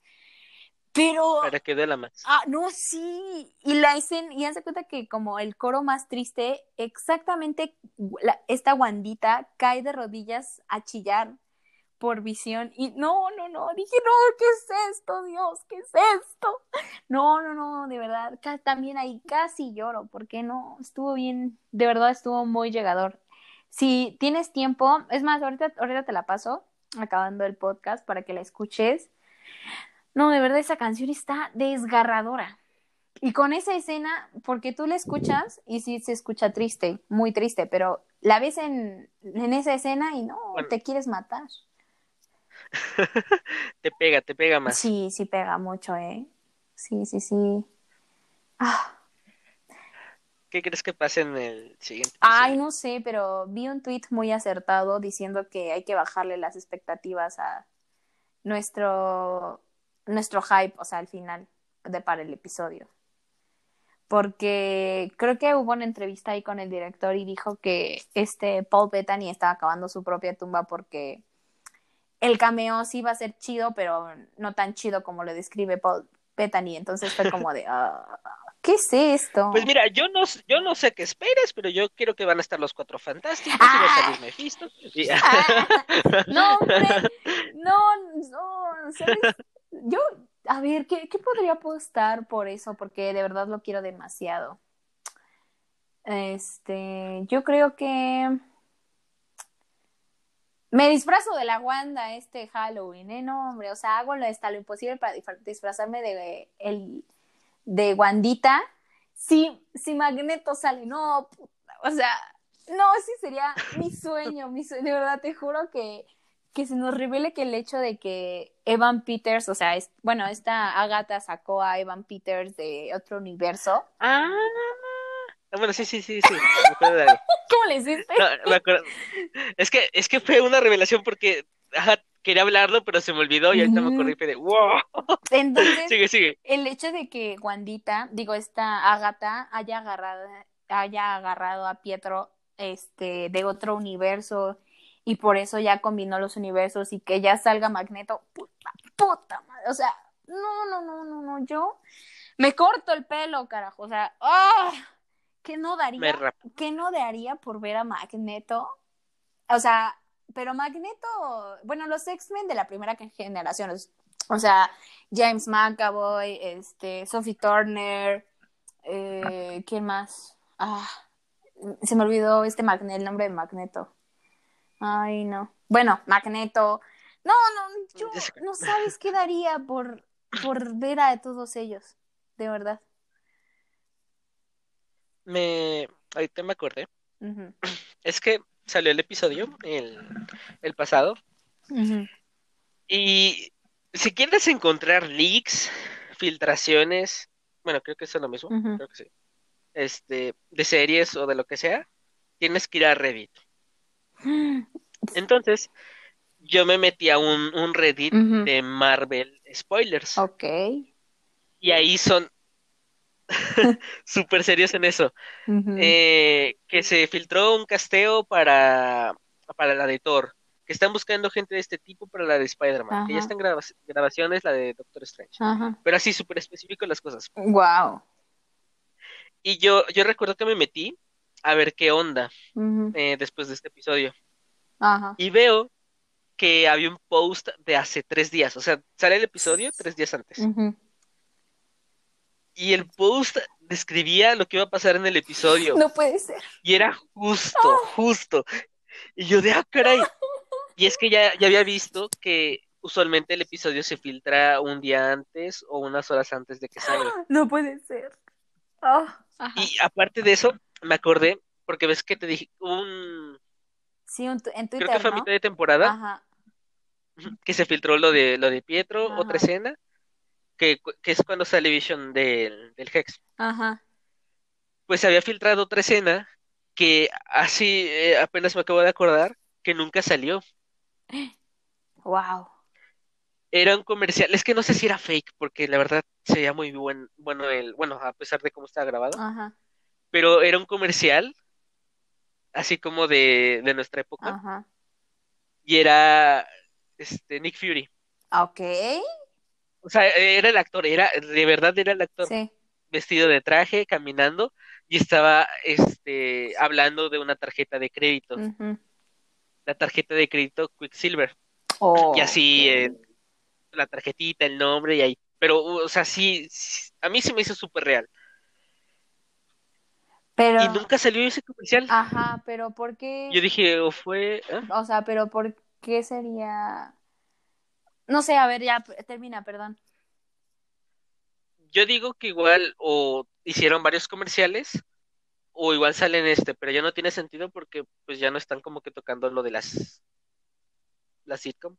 B: Pero,
A: Para que duela más.
B: ah, no, sí, y la escena, y hace cuenta que como el coro más triste, exactamente la- esta Wandita cae de rodillas a chillar por visión y no, no, no, dije, no, ¿qué es esto, Dios? ¿Qué es esto? No, no, no, de verdad, también ahí casi lloro, porque no, estuvo bien, de verdad estuvo muy llegador. Si tienes tiempo, es más, ahorita, ahorita te la paso, acabando el podcast, para que la escuches. No, de verdad esa canción está desgarradora. Y con esa escena, porque tú la escuchas y sí se escucha triste, muy triste, pero la ves en, en esa escena y no,
A: Bueno,
B: te quieres matar.
A: te pega, te pega más.
B: Sí, sí pega mucho, ¿eh? Sí, sí, sí. Ah,
A: ¿Qué crees que pase en el siguiente
B: Ay,
A: episodio?
B: no sé, pero vi un tweet muy acertado diciendo que hay que bajarle las expectativas a nuestro, nuestro hype, o sea, al final de para el episodio. Porque creo que hubo una entrevista ahí con el director y dijo que este Paul Bettany estaba acabando su propia tumba porque el cameo sí iba a ser chido, pero no tan chido como lo describe Paul Bettany. Entonces fue como de, ah, ¿Qué es esto?
A: Pues mira, yo no, yo no sé qué esperes, pero yo quiero que van a estar los cuatro fantásticos y va a salir Mephisto. y-
B: Ah, no, hombre, no, no, ¿sabes? Yo, a ver, ¿qué, ¿qué podría apostar por eso? Porque de verdad lo quiero demasiado. Este, yo creo que me disfrazo de la Wanda este Halloween, ¿eh? No, hombre, o sea, hago lo, hasta lo imposible para disfra- disfrazarme de, el, de Wandita. Si, si Magneto sale, no, o sea, no, sí sería mi sueño, mi sueño, de verdad, te juro que, que se nos revele que el hecho de que Evan Peters, o sea, es, bueno, esta Agatha sacó a Evan Peters de otro universo.
A: Ah, bueno, sí, sí, sí, sí. me acuerdo de algo.
B: ¿Cómo le hiciste?
A: No, me acuerdo. Es que, es que fue una revelación porque ajá, quería hablarlo, pero se me olvidó y ahorita me acordé y fue de wow.
B: Entonces,
A: Sigue, sigue.
B: el hecho de que Wandita, digo, esta Agatha haya agarrado, haya agarrado a Pietro este, de otro universo y por eso ya combinó los universos y que ya salga Magneto, puta, puta madre, o sea, no, no, no, no, no, yo me corto el pelo, carajo, o sea, ¡ah! ¿qué no daría? ¿Qué no daría por ver a Magneto? O sea, pero Magneto, bueno, los X-Men de la primera generación, o sea, James McAvoy, este, Sophie Turner, eh, ¿quién más? Ah, se me olvidó este el nombre de Magneto. Ay, no. Bueno, Magneto. No, no, yo no sabes qué daría por, por ver a todos ellos, de verdad.
A: Me, ahorita me acordé. Es que salió el episodio, el, el pasado, y si quieres encontrar leaks, filtraciones, bueno, creo que eso es lo mismo, creo que sí, este, de series o de lo que sea, tienes que ir a Reddit. Entonces, yo me metí a un, un Reddit de Marvel Spoilers,
B: Ok.
A: y ahí son súper serios en eso. Eh, que se filtró un casteo para, para la de Thor, que están buscando gente de este tipo para la de Spider-Man, que ya están graba- grabaciones la de Doctor Strange, pero así súper específico las cosas.
B: Wow.
A: Y yo, yo recuerdo que me metí a ver qué onda eh, después de este episodio,
B: Ajá.
A: y veo que había un post de hace tres días, o sea, sale el episodio tres días antes, y el post describía lo que iba a pasar en el episodio.
B: No puede ser.
A: Y era justo, justo. Y yo de, ah, caray. Y es que ya, ya había visto que usualmente el episodio se filtra un día antes o unas horas antes de que salga.
B: No puede ser. Ah.
A: Y aparte de eso, me acordé, porque ves que te dije, un,
B: Sí, un en
A: creo
B: Twitter,
A: que fue a
B: ¿no?
A: mitad de temporada,
B: Ajá.
A: que se filtró lo de, lo de Pietro,
B: Ajá.
A: otra escena, que, que es cuando sale Vision del, del Hex.
B: Ajá.
A: Pues se había filtrado otra escena que así eh, apenas me acabo de acordar que nunca salió.
B: Wow.
A: Era un comercial, es que no sé si era fake, porque la verdad sería muy buen, bueno el, bueno, a pesar de cómo estaba grabado,
B: Ajá.
A: Pero era un comercial, así como de, de nuestra época,
B: Ajá.
A: y era este Nick Fury.
B: Ok.
A: O sea, era el actor, era, de verdad era el actor,
B: Sí.
A: vestido de traje, caminando, y estaba este hablando de una tarjeta de crédito,
B: Ujú.
A: la tarjeta de crédito Quicksilver,
B: Oh,
A: y así eh, la tarjetita, el nombre y ahí. Pero, o sea, sí, sí, a mí se me hizo súper real.
B: Pero,
A: Y nunca salió ese comercial.
B: ajá, pero ¿por qué?
A: Yo dije, o fue. ¿eh?
B: O sea, pero ¿por qué sería? No sé, a ver, ya termina, perdón.
A: Yo digo que igual o hicieron varios comerciales o igual salen este, pero ya no tiene sentido porque pues ya no están como que tocando lo de las las sitcom,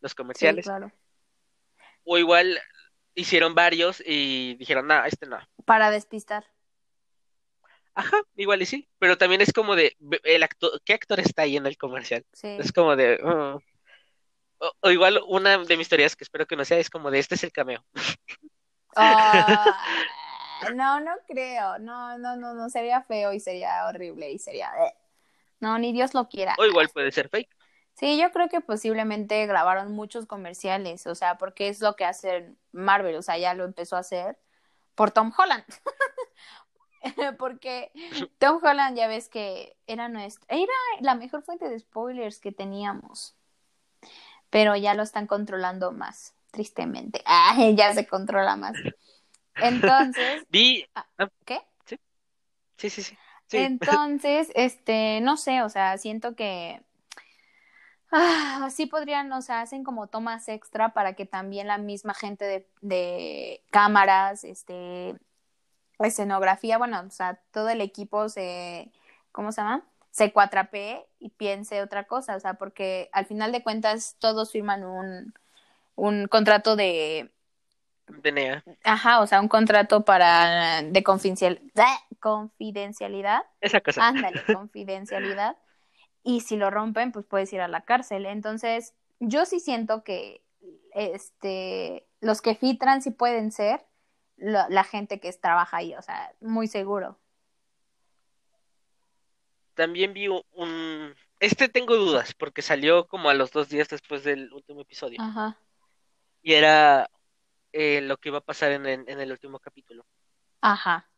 A: los
B: Sí,
A: comerciales.
B: claro.
A: O igual hicieron varios y dijeron, no, este no.
B: Para despistar.
A: Ajá, igual y sí, pero también es como de el actor, ¿qué actor está ahí en el comercial?
B: Sí.
A: Es como de "Mm". o, o igual una de mis teorías que espero que no sea es como de este es el cameo.
B: Ah, no, no creo. No, no, no, no. Sería feo y sería horrible y sería. No, ni Dios lo quiera.
A: O igual puede ser fake.
B: Sí, yo creo que posiblemente grabaron muchos comerciales, o sea, porque es lo que hace Marvel, o sea, ya lo empezó a hacer, por Tom Holland. Porque Tom Holland ya ves que era nuestra, era la mejor fuente de spoilers que teníamos. Pero ya lo están controlando más, tristemente. Ah, ya se controla más. Entonces.
A: Vi.
B: Ah,
A: ah,
B: ¿Qué?
A: Sí. Sí, sí, sí. sí.
B: Entonces, este, no sé, o sea, siento que ah, sí podrían, o sea, hacen como tomas extra para que también la misma gente de, de cámaras, este, escenografía, bueno, o sea, todo el equipo se, ¿cómo se llama? Se cuatrapee y piense otra cosa, o sea, porque al final de cuentas todos firman un, un contrato de
A: DNA.
B: Ajá, o sea, un contrato para de confidencial, confidencialidad.
A: Esa cosa.
B: Ándale, confidencialidad. Y si lo rompen, pues puedes ir a la cárcel. Entonces, yo sí siento que este los que filtran sí pueden ser la, la gente que trabaja ahí, o sea, muy seguro.
A: También vi un este tengo dudas porque salió como a los dos días después del último episodio.
B: Ajá.
A: Y era eh, lo que iba a pasar en, en, en, el último capítulo.
B: Ajá.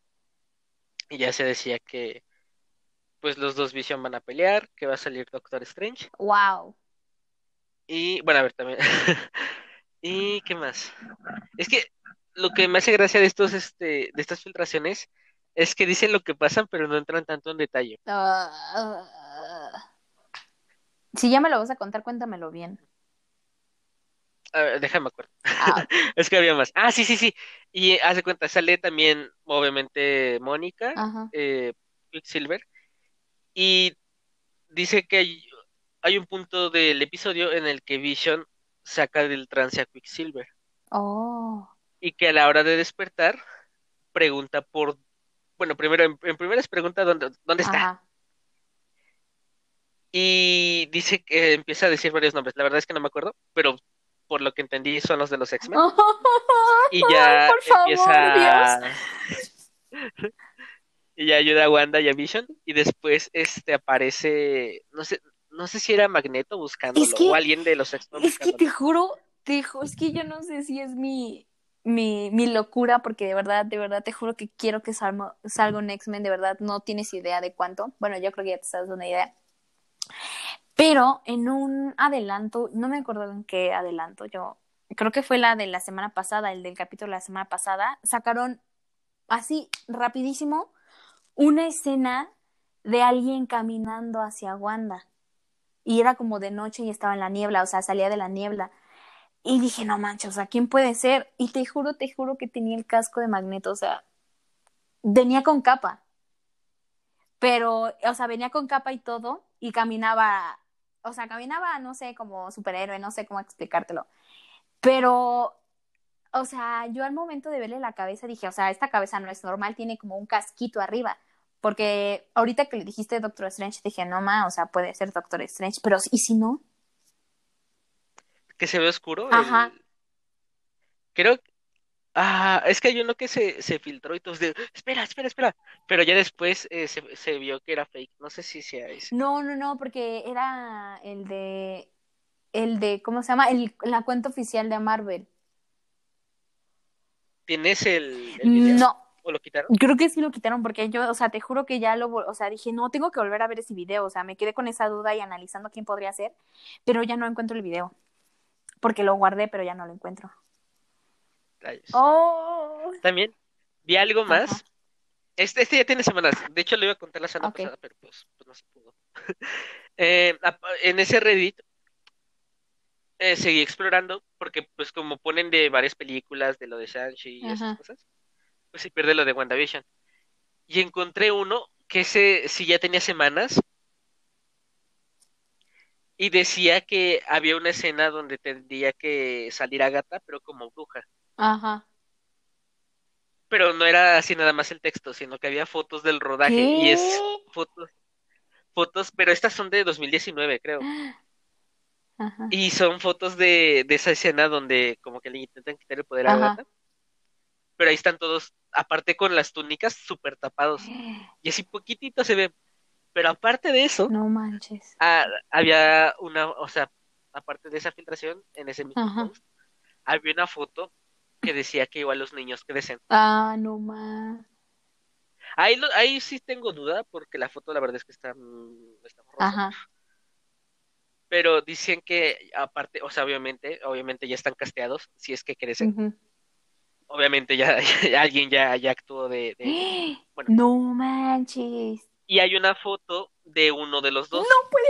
A: Y ya se decía que pues los dos Vision van a pelear, que va a salir Doctor Strange.
B: Wow.
A: Y bueno, a ver también. ¿Y qué más? Es que lo que me hace gracia de estos este de estas filtraciones es que dicen lo que pasan, pero no entran tanto en detalle.
B: Uh, si ya me lo vas a contar, cuéntamelo bien.
A: A ver, déjame acuerdo. Ah. es que había más. Ah, sí, sí, sí. Y hace cuenta, sale también, obviamente, Mónica, eh, Quicksilver. Y dice que hay, hay, un punto del episodio en el que Vision saca del trance a Quicksilver.
B: Oh.
A: Y que a la hora de despertar, pregunta por. Bueno, primero, en, en primera es pregunta dónde, dónde está.
B: Ajá.
A: Y dice que empieza a decir varios nombres. La verdad es que no me acuerdo, pero por lo que entendí son los de los X-Men. y ya
B: Ay, por favor,
A: empieza y ya ayuda a Wanda y a Vision y después este aparece no sé no sé si era Magneto buscándolo
B: Es que-
A: o alguien de los X-Men
B: Es que te juro, te ju- es que yo no sé si es mi, mi, mi locura, porque de verdad, de verdad, te juro que quiero que salga, salga un X-Men, de verdad, no tienes idea de cuánto. Bueno, yo creo que ya te estás una idea. Pero en un adelanto, no me acuerdo en qué adelanto, yo creo que fue la de la semana pasada, el del capítulo de la semana pasada, sacaron así rapidísimo una escena de alguien caminando hacia Wanda. Y era como de noche y estaba en la niebla, o sea, salía de la niebla. Y dije, no manches, o sea, ¿quién puede ser? Y te juro, te juro que tenía el casco de magneto, o sea, venía con capa. Pero, o sea, venía con capa y todo, y caminaba, o sea, caminaba, no sé, como superhéroe, no sé cómo explicártelo. Pero, o sea, yo al momento de verle la cabeza dije, o sea, esta cabeza no es normal, tiene como un casquito arriba. Porque ahorita que le dijiste Doctor Strange, dije, no ma, o sea, puede ser Doctor Strange, pero ¿y si no?
A: Que se ve oscuro el-
B: Ajá.
A: creo que- ah es que hay uno que se, se filtró y todos de espera espera espera pero ya después eh, se, se vio que era fake. No sé si sea ese.
B: No, no, no, porque era el de, el de, ¿cómo se llama? El, la cuenta oficial de Marvel.
A: tienes el, el video
B: No,
A: o lo quitaron
B: creo que sí lo quitaron porque yo, o sea, te juro que ya lo, o sea, dije, no, tengo que volver a ver ese video, o sea, me quedé con esa duda y analizando quién podría ser, pero ya no encuentro el video, porque lo guardé, pero ya no lo encuentro. Oh,
A: También vi algo más.
B: Ajá.
A: Este, este ya tiene semanas. De hecho, lo iba a contar la semana pasada, pero pues, pues no se pudo. Eh, en ese Reddit eh, seguí explorando porque, pues, como ponen de varias películas de lo de Shang-Chi y esas cosas, pues se pierde lo de WandaVision. Y encontré uno que ese sí ya tenía semanas y decía que había una escena donde tendría que salir Agatha, pero como bruja.
B: ajá.
A: Pero no era así nada más el texto, sino que había fotos del rodaje y es fotos, fotos, pero estas son de 2019, creo.
B: Ajá.
A: Y son fotos de, de esa escena donde como que le intentan quitar el poder a
B: Ajá.
A: Agatha. Pero ahí están todos, aparte con las túnicas, súper tapados. Y así poquitito se ve. Pero aparte de eso,
B: No manches.
A: ah, había una, o sea, aparte de esa filtración, en ese mismo
B: Ajá.
A: post, había una foto que decía que igual los niños crecen.
B: Ah, no más.
A: Ahí, lo- ahí sí tengo duda porque la foto la verdad es que está, mm, está borrosa.
B: Ajá.
A: Pero dicen que aparte, o sea, obviamente, obviamente ya están casteados, si es que crecen. Obviamente ya, alguien ya, ya actuó de, de- Bueno.
B: No manches.
A: Y hay una foto de uno de los dos.
B: No puede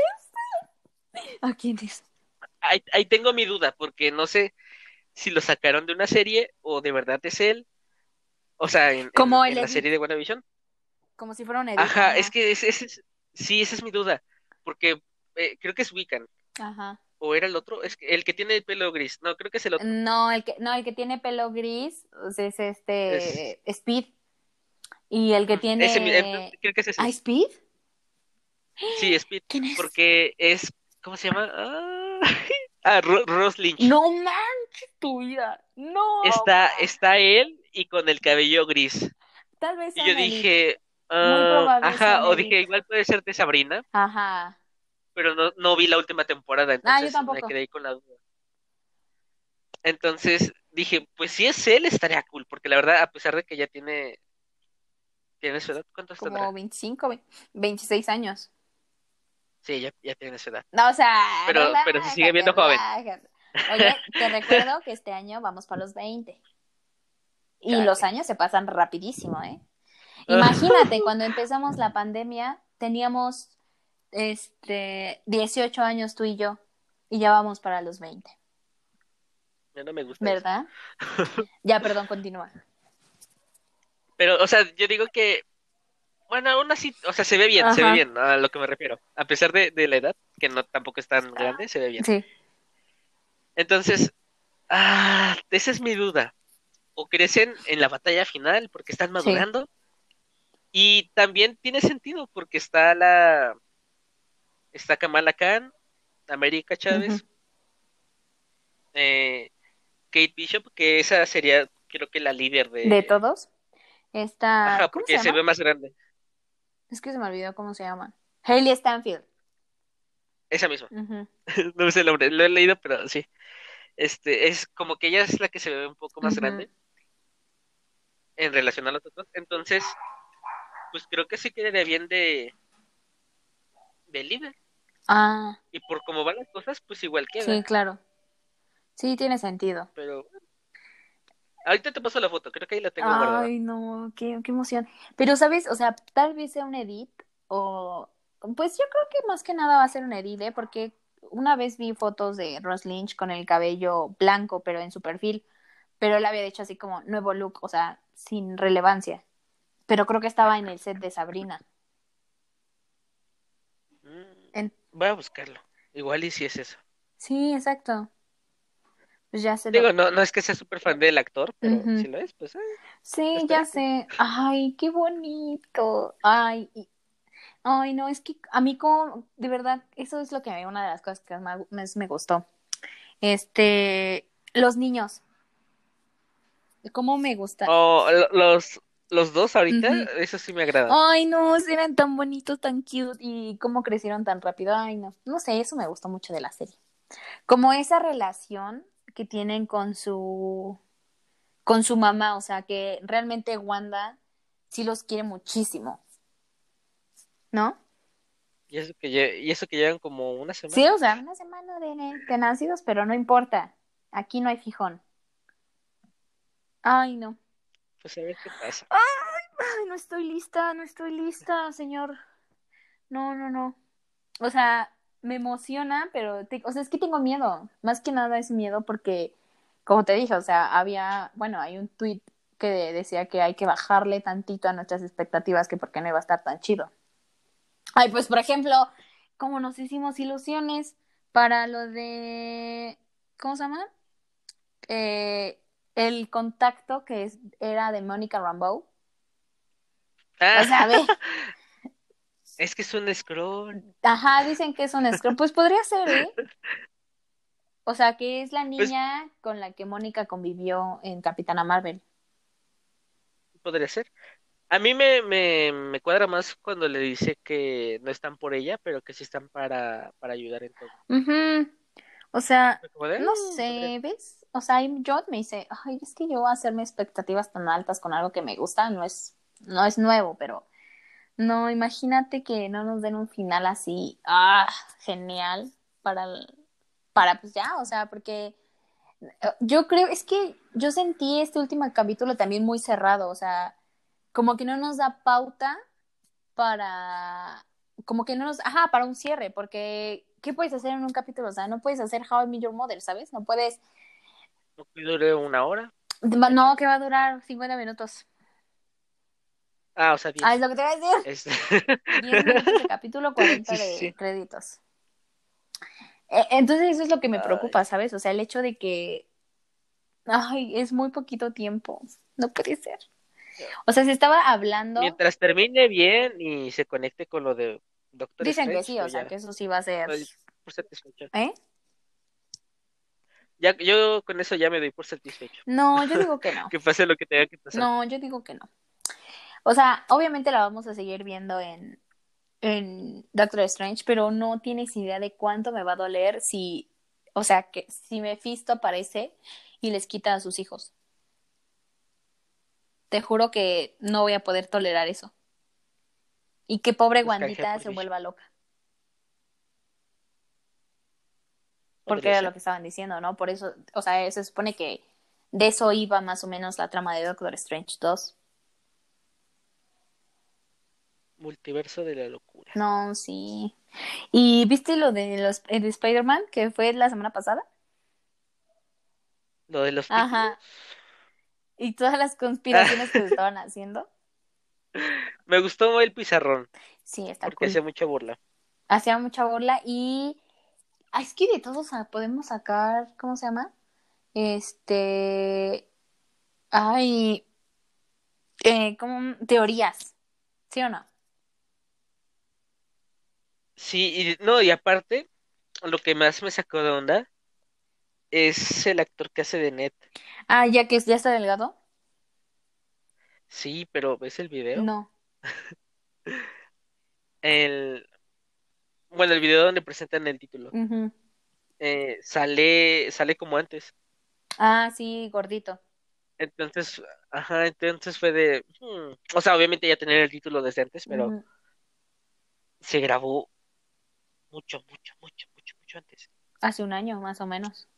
B: ser. ¿A quién es?
A: Ahí, ahí tengo mi duda, porque no sé si lo sacaron de una serie o de verdad es él. O sea, en,
B: Como
A: en
B: el
A: la serie de WandaVision.
B: Como si fuera un edit.
A: Ajá, es que ese, ese es- sí, esa es mi duda. Porque eh, creo que es Wiccan.
B: Ajá.
A: ¿O era el otro? Es que el que tiene el pelo gris. No, creo que es el otro.
B: No, el que, no, el que tiene pelo gris o sea, es este Speed. Y el que tiene.
A: Ese eh, creo que es ese.
B: ¿Ah, Speed?
A: Sí, Speed.
B: ¿Quién es?
A: Porque es. ¿Cómo se llama? Ah, ah, Ross Lynch.
B: No manches tu vida. No.
A: Está, está él y con el cabello gris.
B: Tal vez
A: Y yo dije. ah, ajá, o dije, igual puede ser de Sabrina,
B: Ajá.
A: pero no, no vi la última temporada,
B: Ah, yo
A: entonces me quedé ahí con la duda. Entonces dije, pues si es él, estaría cool, porque la verdad, a pesar de que ya tiene. ¿Tiene su edad? ¿Cuántos
B: Como
A: tendrá?
B: 25, ve- 26 años.
A: Sí, ya, ya tiene edad.
B: No, o sea.
A: Pero- pero se sigue viendo joven.
B: Oye, te recuerdo que este año vamos para los 20. Y los años se pasan rapidísimo, ¿eh? Imagínate, cuando empezamos la pandemia, teníamos este 18 años tú y yo. Y ya vamos para los 20,
A: Ya no me gusta. eso.
B: ¿verdad? Ya, perdón, continúa.
A: Pero, o sea, yo digo que, bueno, aún así, o sea, se ve bien, se ve bien, a lo que me refiero. A pesar de, de la edad, que no tampoco es tan grande, se ve bien.
B: Sí.
A: Entonces, ah, esa es mi duda. O crecen en la batalla final porque están madurando. Y también tiene sentido porque está la, está Kamala Khan, América Chávez, eh, Kate Bishop, que esa sería, creo que la líder de,
B: De todos. Está.
A: Ajá,
B: ¿Cómo
A: porque
B: se
A: ve más grande.
B: Es que se me olvidó cómo se llama. Hailey Stanfield.
A: Esa misma. No sé el nombre, lo he leído, pero sí. Este, es como que ella es la que se ve un poco más grande en relación a los otros. Entonces, pues creo que sí quedaría bien de, de líder.
B: Ah,
A: Y por cómo van las cosas, pues igual queda.
B: sí, claro. Sí, tiene sentido.
A: Pero ahorita te paso la foto, creo que ahí la tengo guardada.
B: Ay, no, qué, qué emoción. Pero, ¿sabes? O sea, tal vez sea un edit o... Pues yo creo que más que nada va a ser un edit, ¿eh? Porque una vez vi fotos de Ross Lynch con el cabello blanco, pero en su perfil, pero él había dicho así como nuevo look, o sea, sin relevancia. Pero creo que estaba en el set de Sabrina.
A: Mm,
B: En-
A: Voy a buscarlo. Igual y si es eso.
B: Sí, exacto. Pues ya se lo...
A: Digo, no, no es que sea súper fan del actor, pero si lo es, pues eh,
B: Sí, ya sé. Ay, qué bonito. Ay, y- ay, no, es que a mí como, de verdad, eso es lo que a mí, una de las cosas que más, me gustó. Este, los niños. ¿Cómo me gusta?
A: Oh, lo- los, los dos ahorita, eso sí me agrada.
B: Ay, no, eran tan bonitos, tan cute y cómo crecieron tan rápido. Ay, no, no sé, eso me gustó mucho de la serie. Como esa relación que tienen con su con su mamá, o sea, que realmente Wanda sí los quiere muchísimo. ¿No?
A: Y eso que, y eso que llevan como una semana.
B: Sí, o sea, una semana de, de nacidos, pero no importa. Aquí no hay fijón. Ay, no.
A: Pues a ver qué pasa.
B: Ay, no estoy lista, no estoy lista, señor. No, no, no. O sea, me emociona, pero, te- o sea, es que tengo miedo. Más que nada es miedo porque, como te dije, o sea, había, bueno, hay un tweet que decía que hay que bajarle tantito a nuestras expectativas que porque no iba a estar tan chido. Ay, pues, por ejemplo, como nos hicimos ilusiones para lo de, ¿cómo se llama? Eh, el contacto que es, era de Mónica Rambeau.
A: Ah,
B: O sea, ve,
A: es que es un scroll.
B: ajá, dicen que es un scroll. Pues podría ser, ¿eh? O sea, que es la
A: Pues-
B: niña con la que Mónica convivió en Capitana Marvel.
A: Podría ser. A mí me, me, me cuadra más cuando le dice que no están por ella, pero que sí están para, para ayudar en todo.
B: O sea, no sé, ¿ves? o sea, yo me dice, ay, es que yo hacerme expectativas tan altas con algo que me gusta no es, no es nuevo, pero no, imagínate que no nos den un final así, ah, genial, para, para pues ya, o sea, porque eh, yo creo, es que yo sentí este último capítulo también muy cerrado, o sea, como que no nos da pauta para, como que no nos, ajá, para un cierre, porque ¿qué puedes hacer en un capítulo? O sea, no puedes hacer How I Met Your Mother, ¿sabes? No puedes...
A: ¿No que dure una hora?
B: No, que va a durar 50 minutos.
A: Ah, o sea, 10.
B: Ah, es lo que te iba a decir.
A: Este...
B: 10 minutos de capítulo, 40
A: Sí,
B: de
A: sí.
B: créditos. Eh, Entonces eso es lo que me preocupa, ¿sabes? O sea, el hecho de que, ay, es muy poquito tiempo, no puede ser. O sea, se estaba hablando,
A: Mientras termine bien y se conecte con lo de Doctor
B: dicen que sí, o sea, que eso sí va a ser,
A: estoy por satisfecho.
B: ¿eh?
A: Ya, yo con eso ya me doy por satisfecho.
B: No, yo digo que no.
A: Que pase lo que tenga que pasar.
B: No, yo digo que no. O sea, obviamente la vamos a seguir viendo en, en Doctor Strange, pero no tienes idea de cuánto me va a doler si, o sea, que si Mephisto aparece y les quita a sus hijos. Te juro que no voy a poder tolerar eso. Y que pobre
A: Pues por
B: se vuelva loca. Porque era lo que estaban diciendo, ¿no? Por eso, o sea, se supone que de eso iba más o menos la trama de Doctor Strange 2.
A: Multiverso de la locura.
B: No, sí. ¿Y viste lo de los de Spider-Man que fue la semana pasada?
A: Lo de los
B: Ajá. Y todas las conspiraciones que se estaban haciendo.
A: Me gustó el pizarrón,
B: Sí, está
A: porque
B: cool.
A: hace mucha burla.
B: Hacía mucha burla y es que de todos podemos sacar, ¿cómo se llama? Este, ay, eh, como teorías, ¿sí o no?
A: Sí, y no, y aparte, lo que más me sacó de onda es el actor que hace de Ned.
B: Ah, ya que ya está delgado.
A: Sí, pero ¿ves el video?
B: No.
A: El... Bueno, el video donde presentan el título. Eh, sale, sale como antes.
B: Ah, sí, gordito.
A: Entonces, ajá, entonces fue de... hmm, O sea, obviamente ya tenía el título desde antes, pero se grabó mucho, mucho, mucho, mucho, mucho antes.
B: Hace un año más o menos.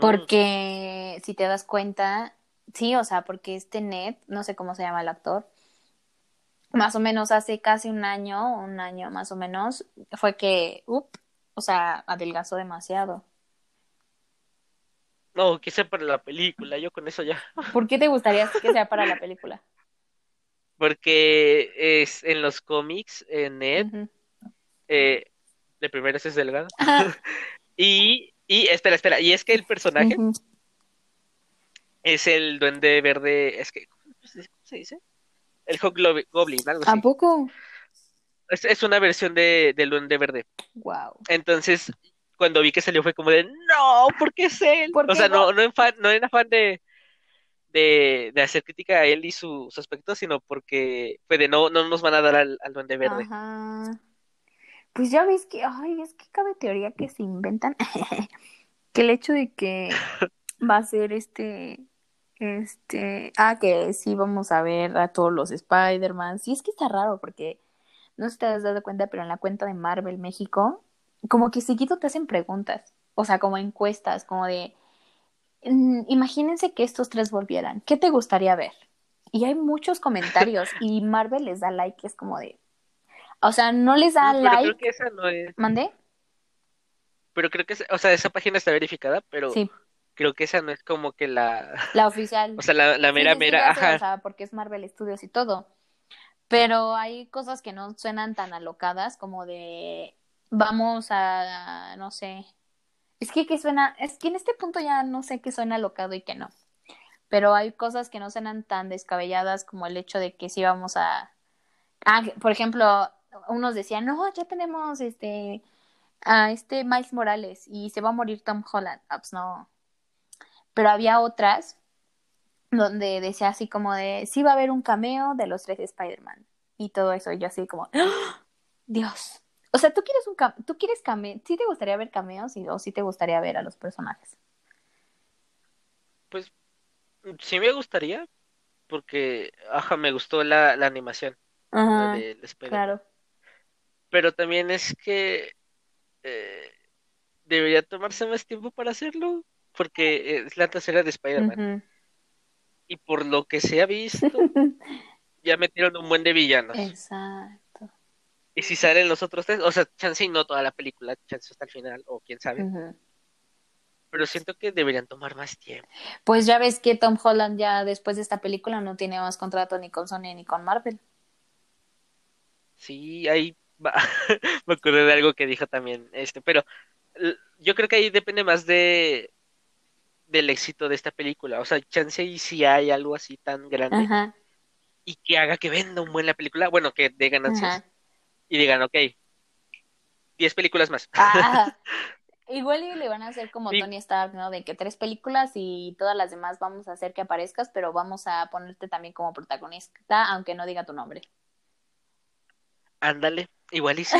B: Porque si te das cuenta, sí, o sea, porque este Ned, no sé cómo se llama el actor, más o menos hace casi un año, un año más o menos, fue que, up, o sea, adelgazó demasiado.
A: No, que sea para la película, yo con eso ya.
B: ¿Por qué te gustaría que sea para la película?
A: Porque es en los cómics, eh, Ned. Eh, de primero es delgado. Y, y, espera, espera, y es que el personaje es el duende verde, es que, ¿cómo se dice? El Hobgoblin, Goblin, algo
B: ¿A
A: así.
B: poco?
A: Es, es una versión de, del duende verde.
B: Wow.
A: Entonces, cuando vi que salió fue como de, no, ¿por qué es él?
B: ¿Por
A: O sea,
B: no?
A: no, no en fan, no en afán de, de, de hacer crítica a él y su, su aspecto, sino porque fue de, no, no nos van a dar al, al duende verde.
B: Ajá. Pues ya ves que, ay, es que cabe teoría que se inventan. que el hecho de que va a ser este, este, ah, que sí vamos a ver a todos los Spider-Man. Sí, es que está raro porque no sé si te has dado cuenta, pero en la cuenta de Marvel México, como que seguido te hacen preguntas, o sea, como encuestas, como de, mm, imagínense que estos tres volvieran, ¿qué te gustaría ver? Y hay muchos comentarios y Marvel les da like, es como de, o sea, no les da
A: Pero creo
B: like,
A: que esa no es,
B: ¿mandé?
A: pero creo que, esa- o sea, esa página está verificada, pero
B: Sí,
A: creo que esa no es como que la,
B: la oficial.
A: o sea, la, la mera,
B: sí,
A: mera, ajá.
B: o sea, porque es Marvel Studios y todo. Pero hay cosas que no suenan tan alocadas como de vamos a, no sé. Es que que suena, es que en este punto ya no sé qué suena alocado y qué no. Pero hay cosas que no suenan tan descabelladas como el hecho de que sí vamos a Ah, por ejemplo, unos decían, "No, ya tenemos este a este Miles Morales y se va a morir Tom Holland." Ah, pues no. Pero había otras donde decía así como de, sí va a haber un cameo de los tres Spider-Man y todo eso, y yo así como, ¡Ah! Dios. O sea, tú quieres un cam- tú quieres cameo, sí te gustaría ver cameos y, o sí te gustaría ver a los personajes.
A: pues sí me gustaría, porque, ajá, me gustó la, la animación la
B: Ajá,
A: de Spider-Man.
B: claro.
A: Pero también es que eh, debería tomarse más tiempo para hacerlo, porque es la tercera de Spider-Man. Y por lo que se ha visto, ya metieron un buen de villanos.
B: Exacto.
A: Y si salen los otros tres, o sea, chance y no toda la película, chance hasta el final, o quién sabe. Pero siento que deberían tomar más tiempo.
B: Pues ya ves que Tom Holland ya después de esta película no tiene más contrato ni con Sony ni con Marvel.
A: Sí, va. Me acordé de algo que dijo también este, pero yo creo que ahí depende más de del éxito de esta película. O sea, chance y si hay algo así tan grande
B: Ajá,
A: y que haga que venda un buen la película, bueno, que dé ganancias
B: ajá.
A: y digan, ok, 10 películas más.
B: Ah, igual y le van a hacer como Tony Stark, ¿no? De que tres películas y todas las demás vamos a hacer que aparezcas, pero vamos a ponerte también como protagonista, aunque no diga tu nombre.
A: ándale, igual y sí,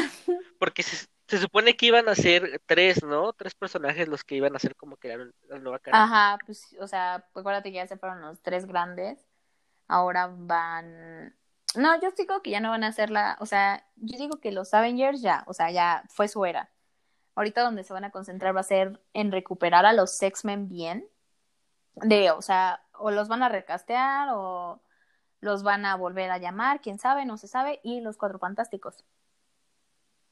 A: porque se, se supone que iban a ser tres, ¿no? Tres personajes los que iban a ser como que la, la nueva cara.
B: Ajá, pues, o sea, acuérdate que ya se fueron los tres grandes. Ahora van. No, yo digo que ya no van a hacer la. O sea, yo digo que los Avengers ya, o sea, ya fue su era. Ahorita donde se van a concentrar va a ser en recuperar a los X-Men bien. De, o sea, o los van a recastear o los van a volver a llamar, quién sabe, no se sabe. Y los Cuatro Fantásticos.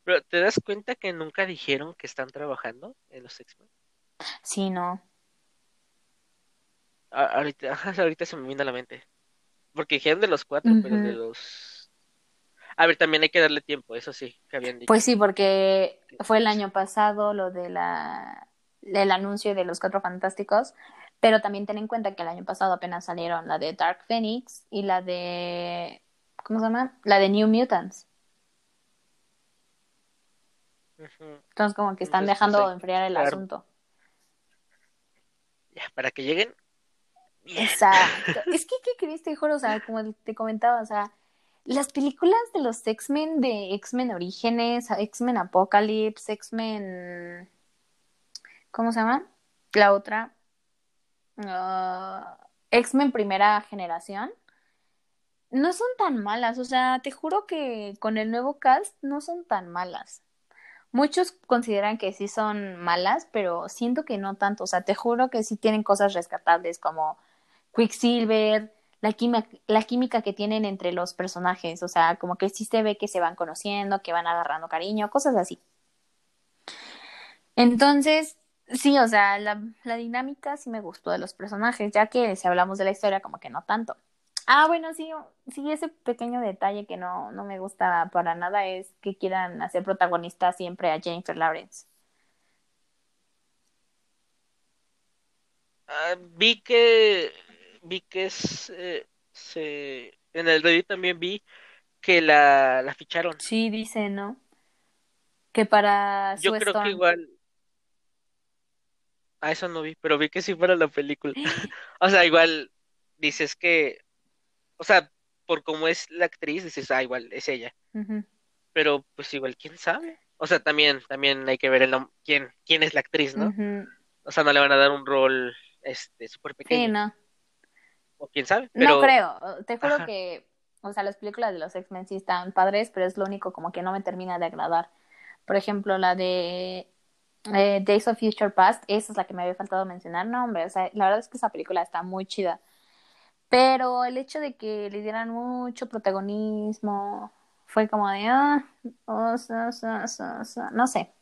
A: Pero ¿te das cuenta que nunca dijeron que están trabajando en los X-Men?
B: Sí, no.
A: A- Ahorita, ahorita se me viene a la mente. Porque dijeron de los cuatro, pero de los... A ver, también hay que darle tiempo, eso sí, que habían dicho.
B: Pues sí, porque fue el año pasado lo de la el anuncio de los Cuatro Fantásticos, pero también ten en cuenta que el año pasado apenas salieron la de Dark Phoenix y la de ¿cómo se llama? La de New Mutants. Entonces como que están
A: Entonces,
B: dejando
A: pues,
B: enfriar el asunto.
A: Ya, para que lleguen. bien.
B: Exacto. Es que, ¿qué crees? Te juro, o sea, como te comentaba, o sea, las películas de los X-Men, de X-Men Orígenes, X-Men Apocalypse, X-Men... ¿Cómo se llama? La otra. ah, X-Men Primera Generación. No son tan malas, o sea, te juro que con el nuevo cast no son tan malas. Muchos consideran que sí son malas, pero siento que no tanto. O sea, te juro que sí tienen cosas rescatables como Quicksilver, la química, la química que tienen entre los personajes. O sea, como que sí se ve que se van conociendo, que van agarrando cariño, cosas así. Entonces, sí, o sea, la, la dinámica sí me gustó de los personajes, ya que si hablamos de la historia, como que no tanto. Ah, bueno, sí, sí, ese pequeño detalle que no, no me gusta para nada es que quieran hacer protagonista siempre a Jennifer Lawrence.
A: Ah, vi que... Vi que es... eh, se... En el Reddit también vi que la, la ficharon.
B: Sí, dice, ¿no? Que para
A: Yo creo que igual... A eso no vi, pero vi que sí fuera la película. O sea, igual dices que... O sea, por cómo es la actriz, dices, ah, igual es ella. Pero pues igual, quién sabe. O sea, también, también hay que ver el quién, quién es la actriz, ¿no? O sea, no le van a dar un rol este súper
B: Sí,
A: pequeño.
B: no.
A: O quién sabe.
B: No creo, te juro
A: Ajá.
B: que, o sea, las películas de los X-Men sí están padres, pero es lo único como que no me termina de agradar. Por ejemplo, la de eh, Days of Future Past, esa es la que me había faltado mencionar. No, hombre, o sea, la verdad es que esa película está muy chida. Pero el hecho de que le dieran mucho protagonismo fue como de, ah, o sea, o sea, o sea, o sea, no sé,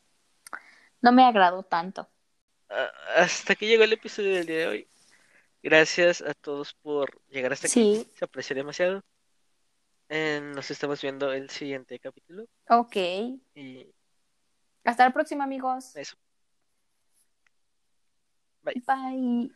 B: no me agradó tanto.
A: ah, hasta aquí llegó el episodio del día de hoy. Gracias a todos por llegar hasta aquí.
B: Sí,
A: Se aprecia demasiado. Eh, nos estamos viendo el siguiente capítulo.
B: ok.
A: Y
B: Hasta la próxima, amigos.
A: eso. Bye.
B: Bye.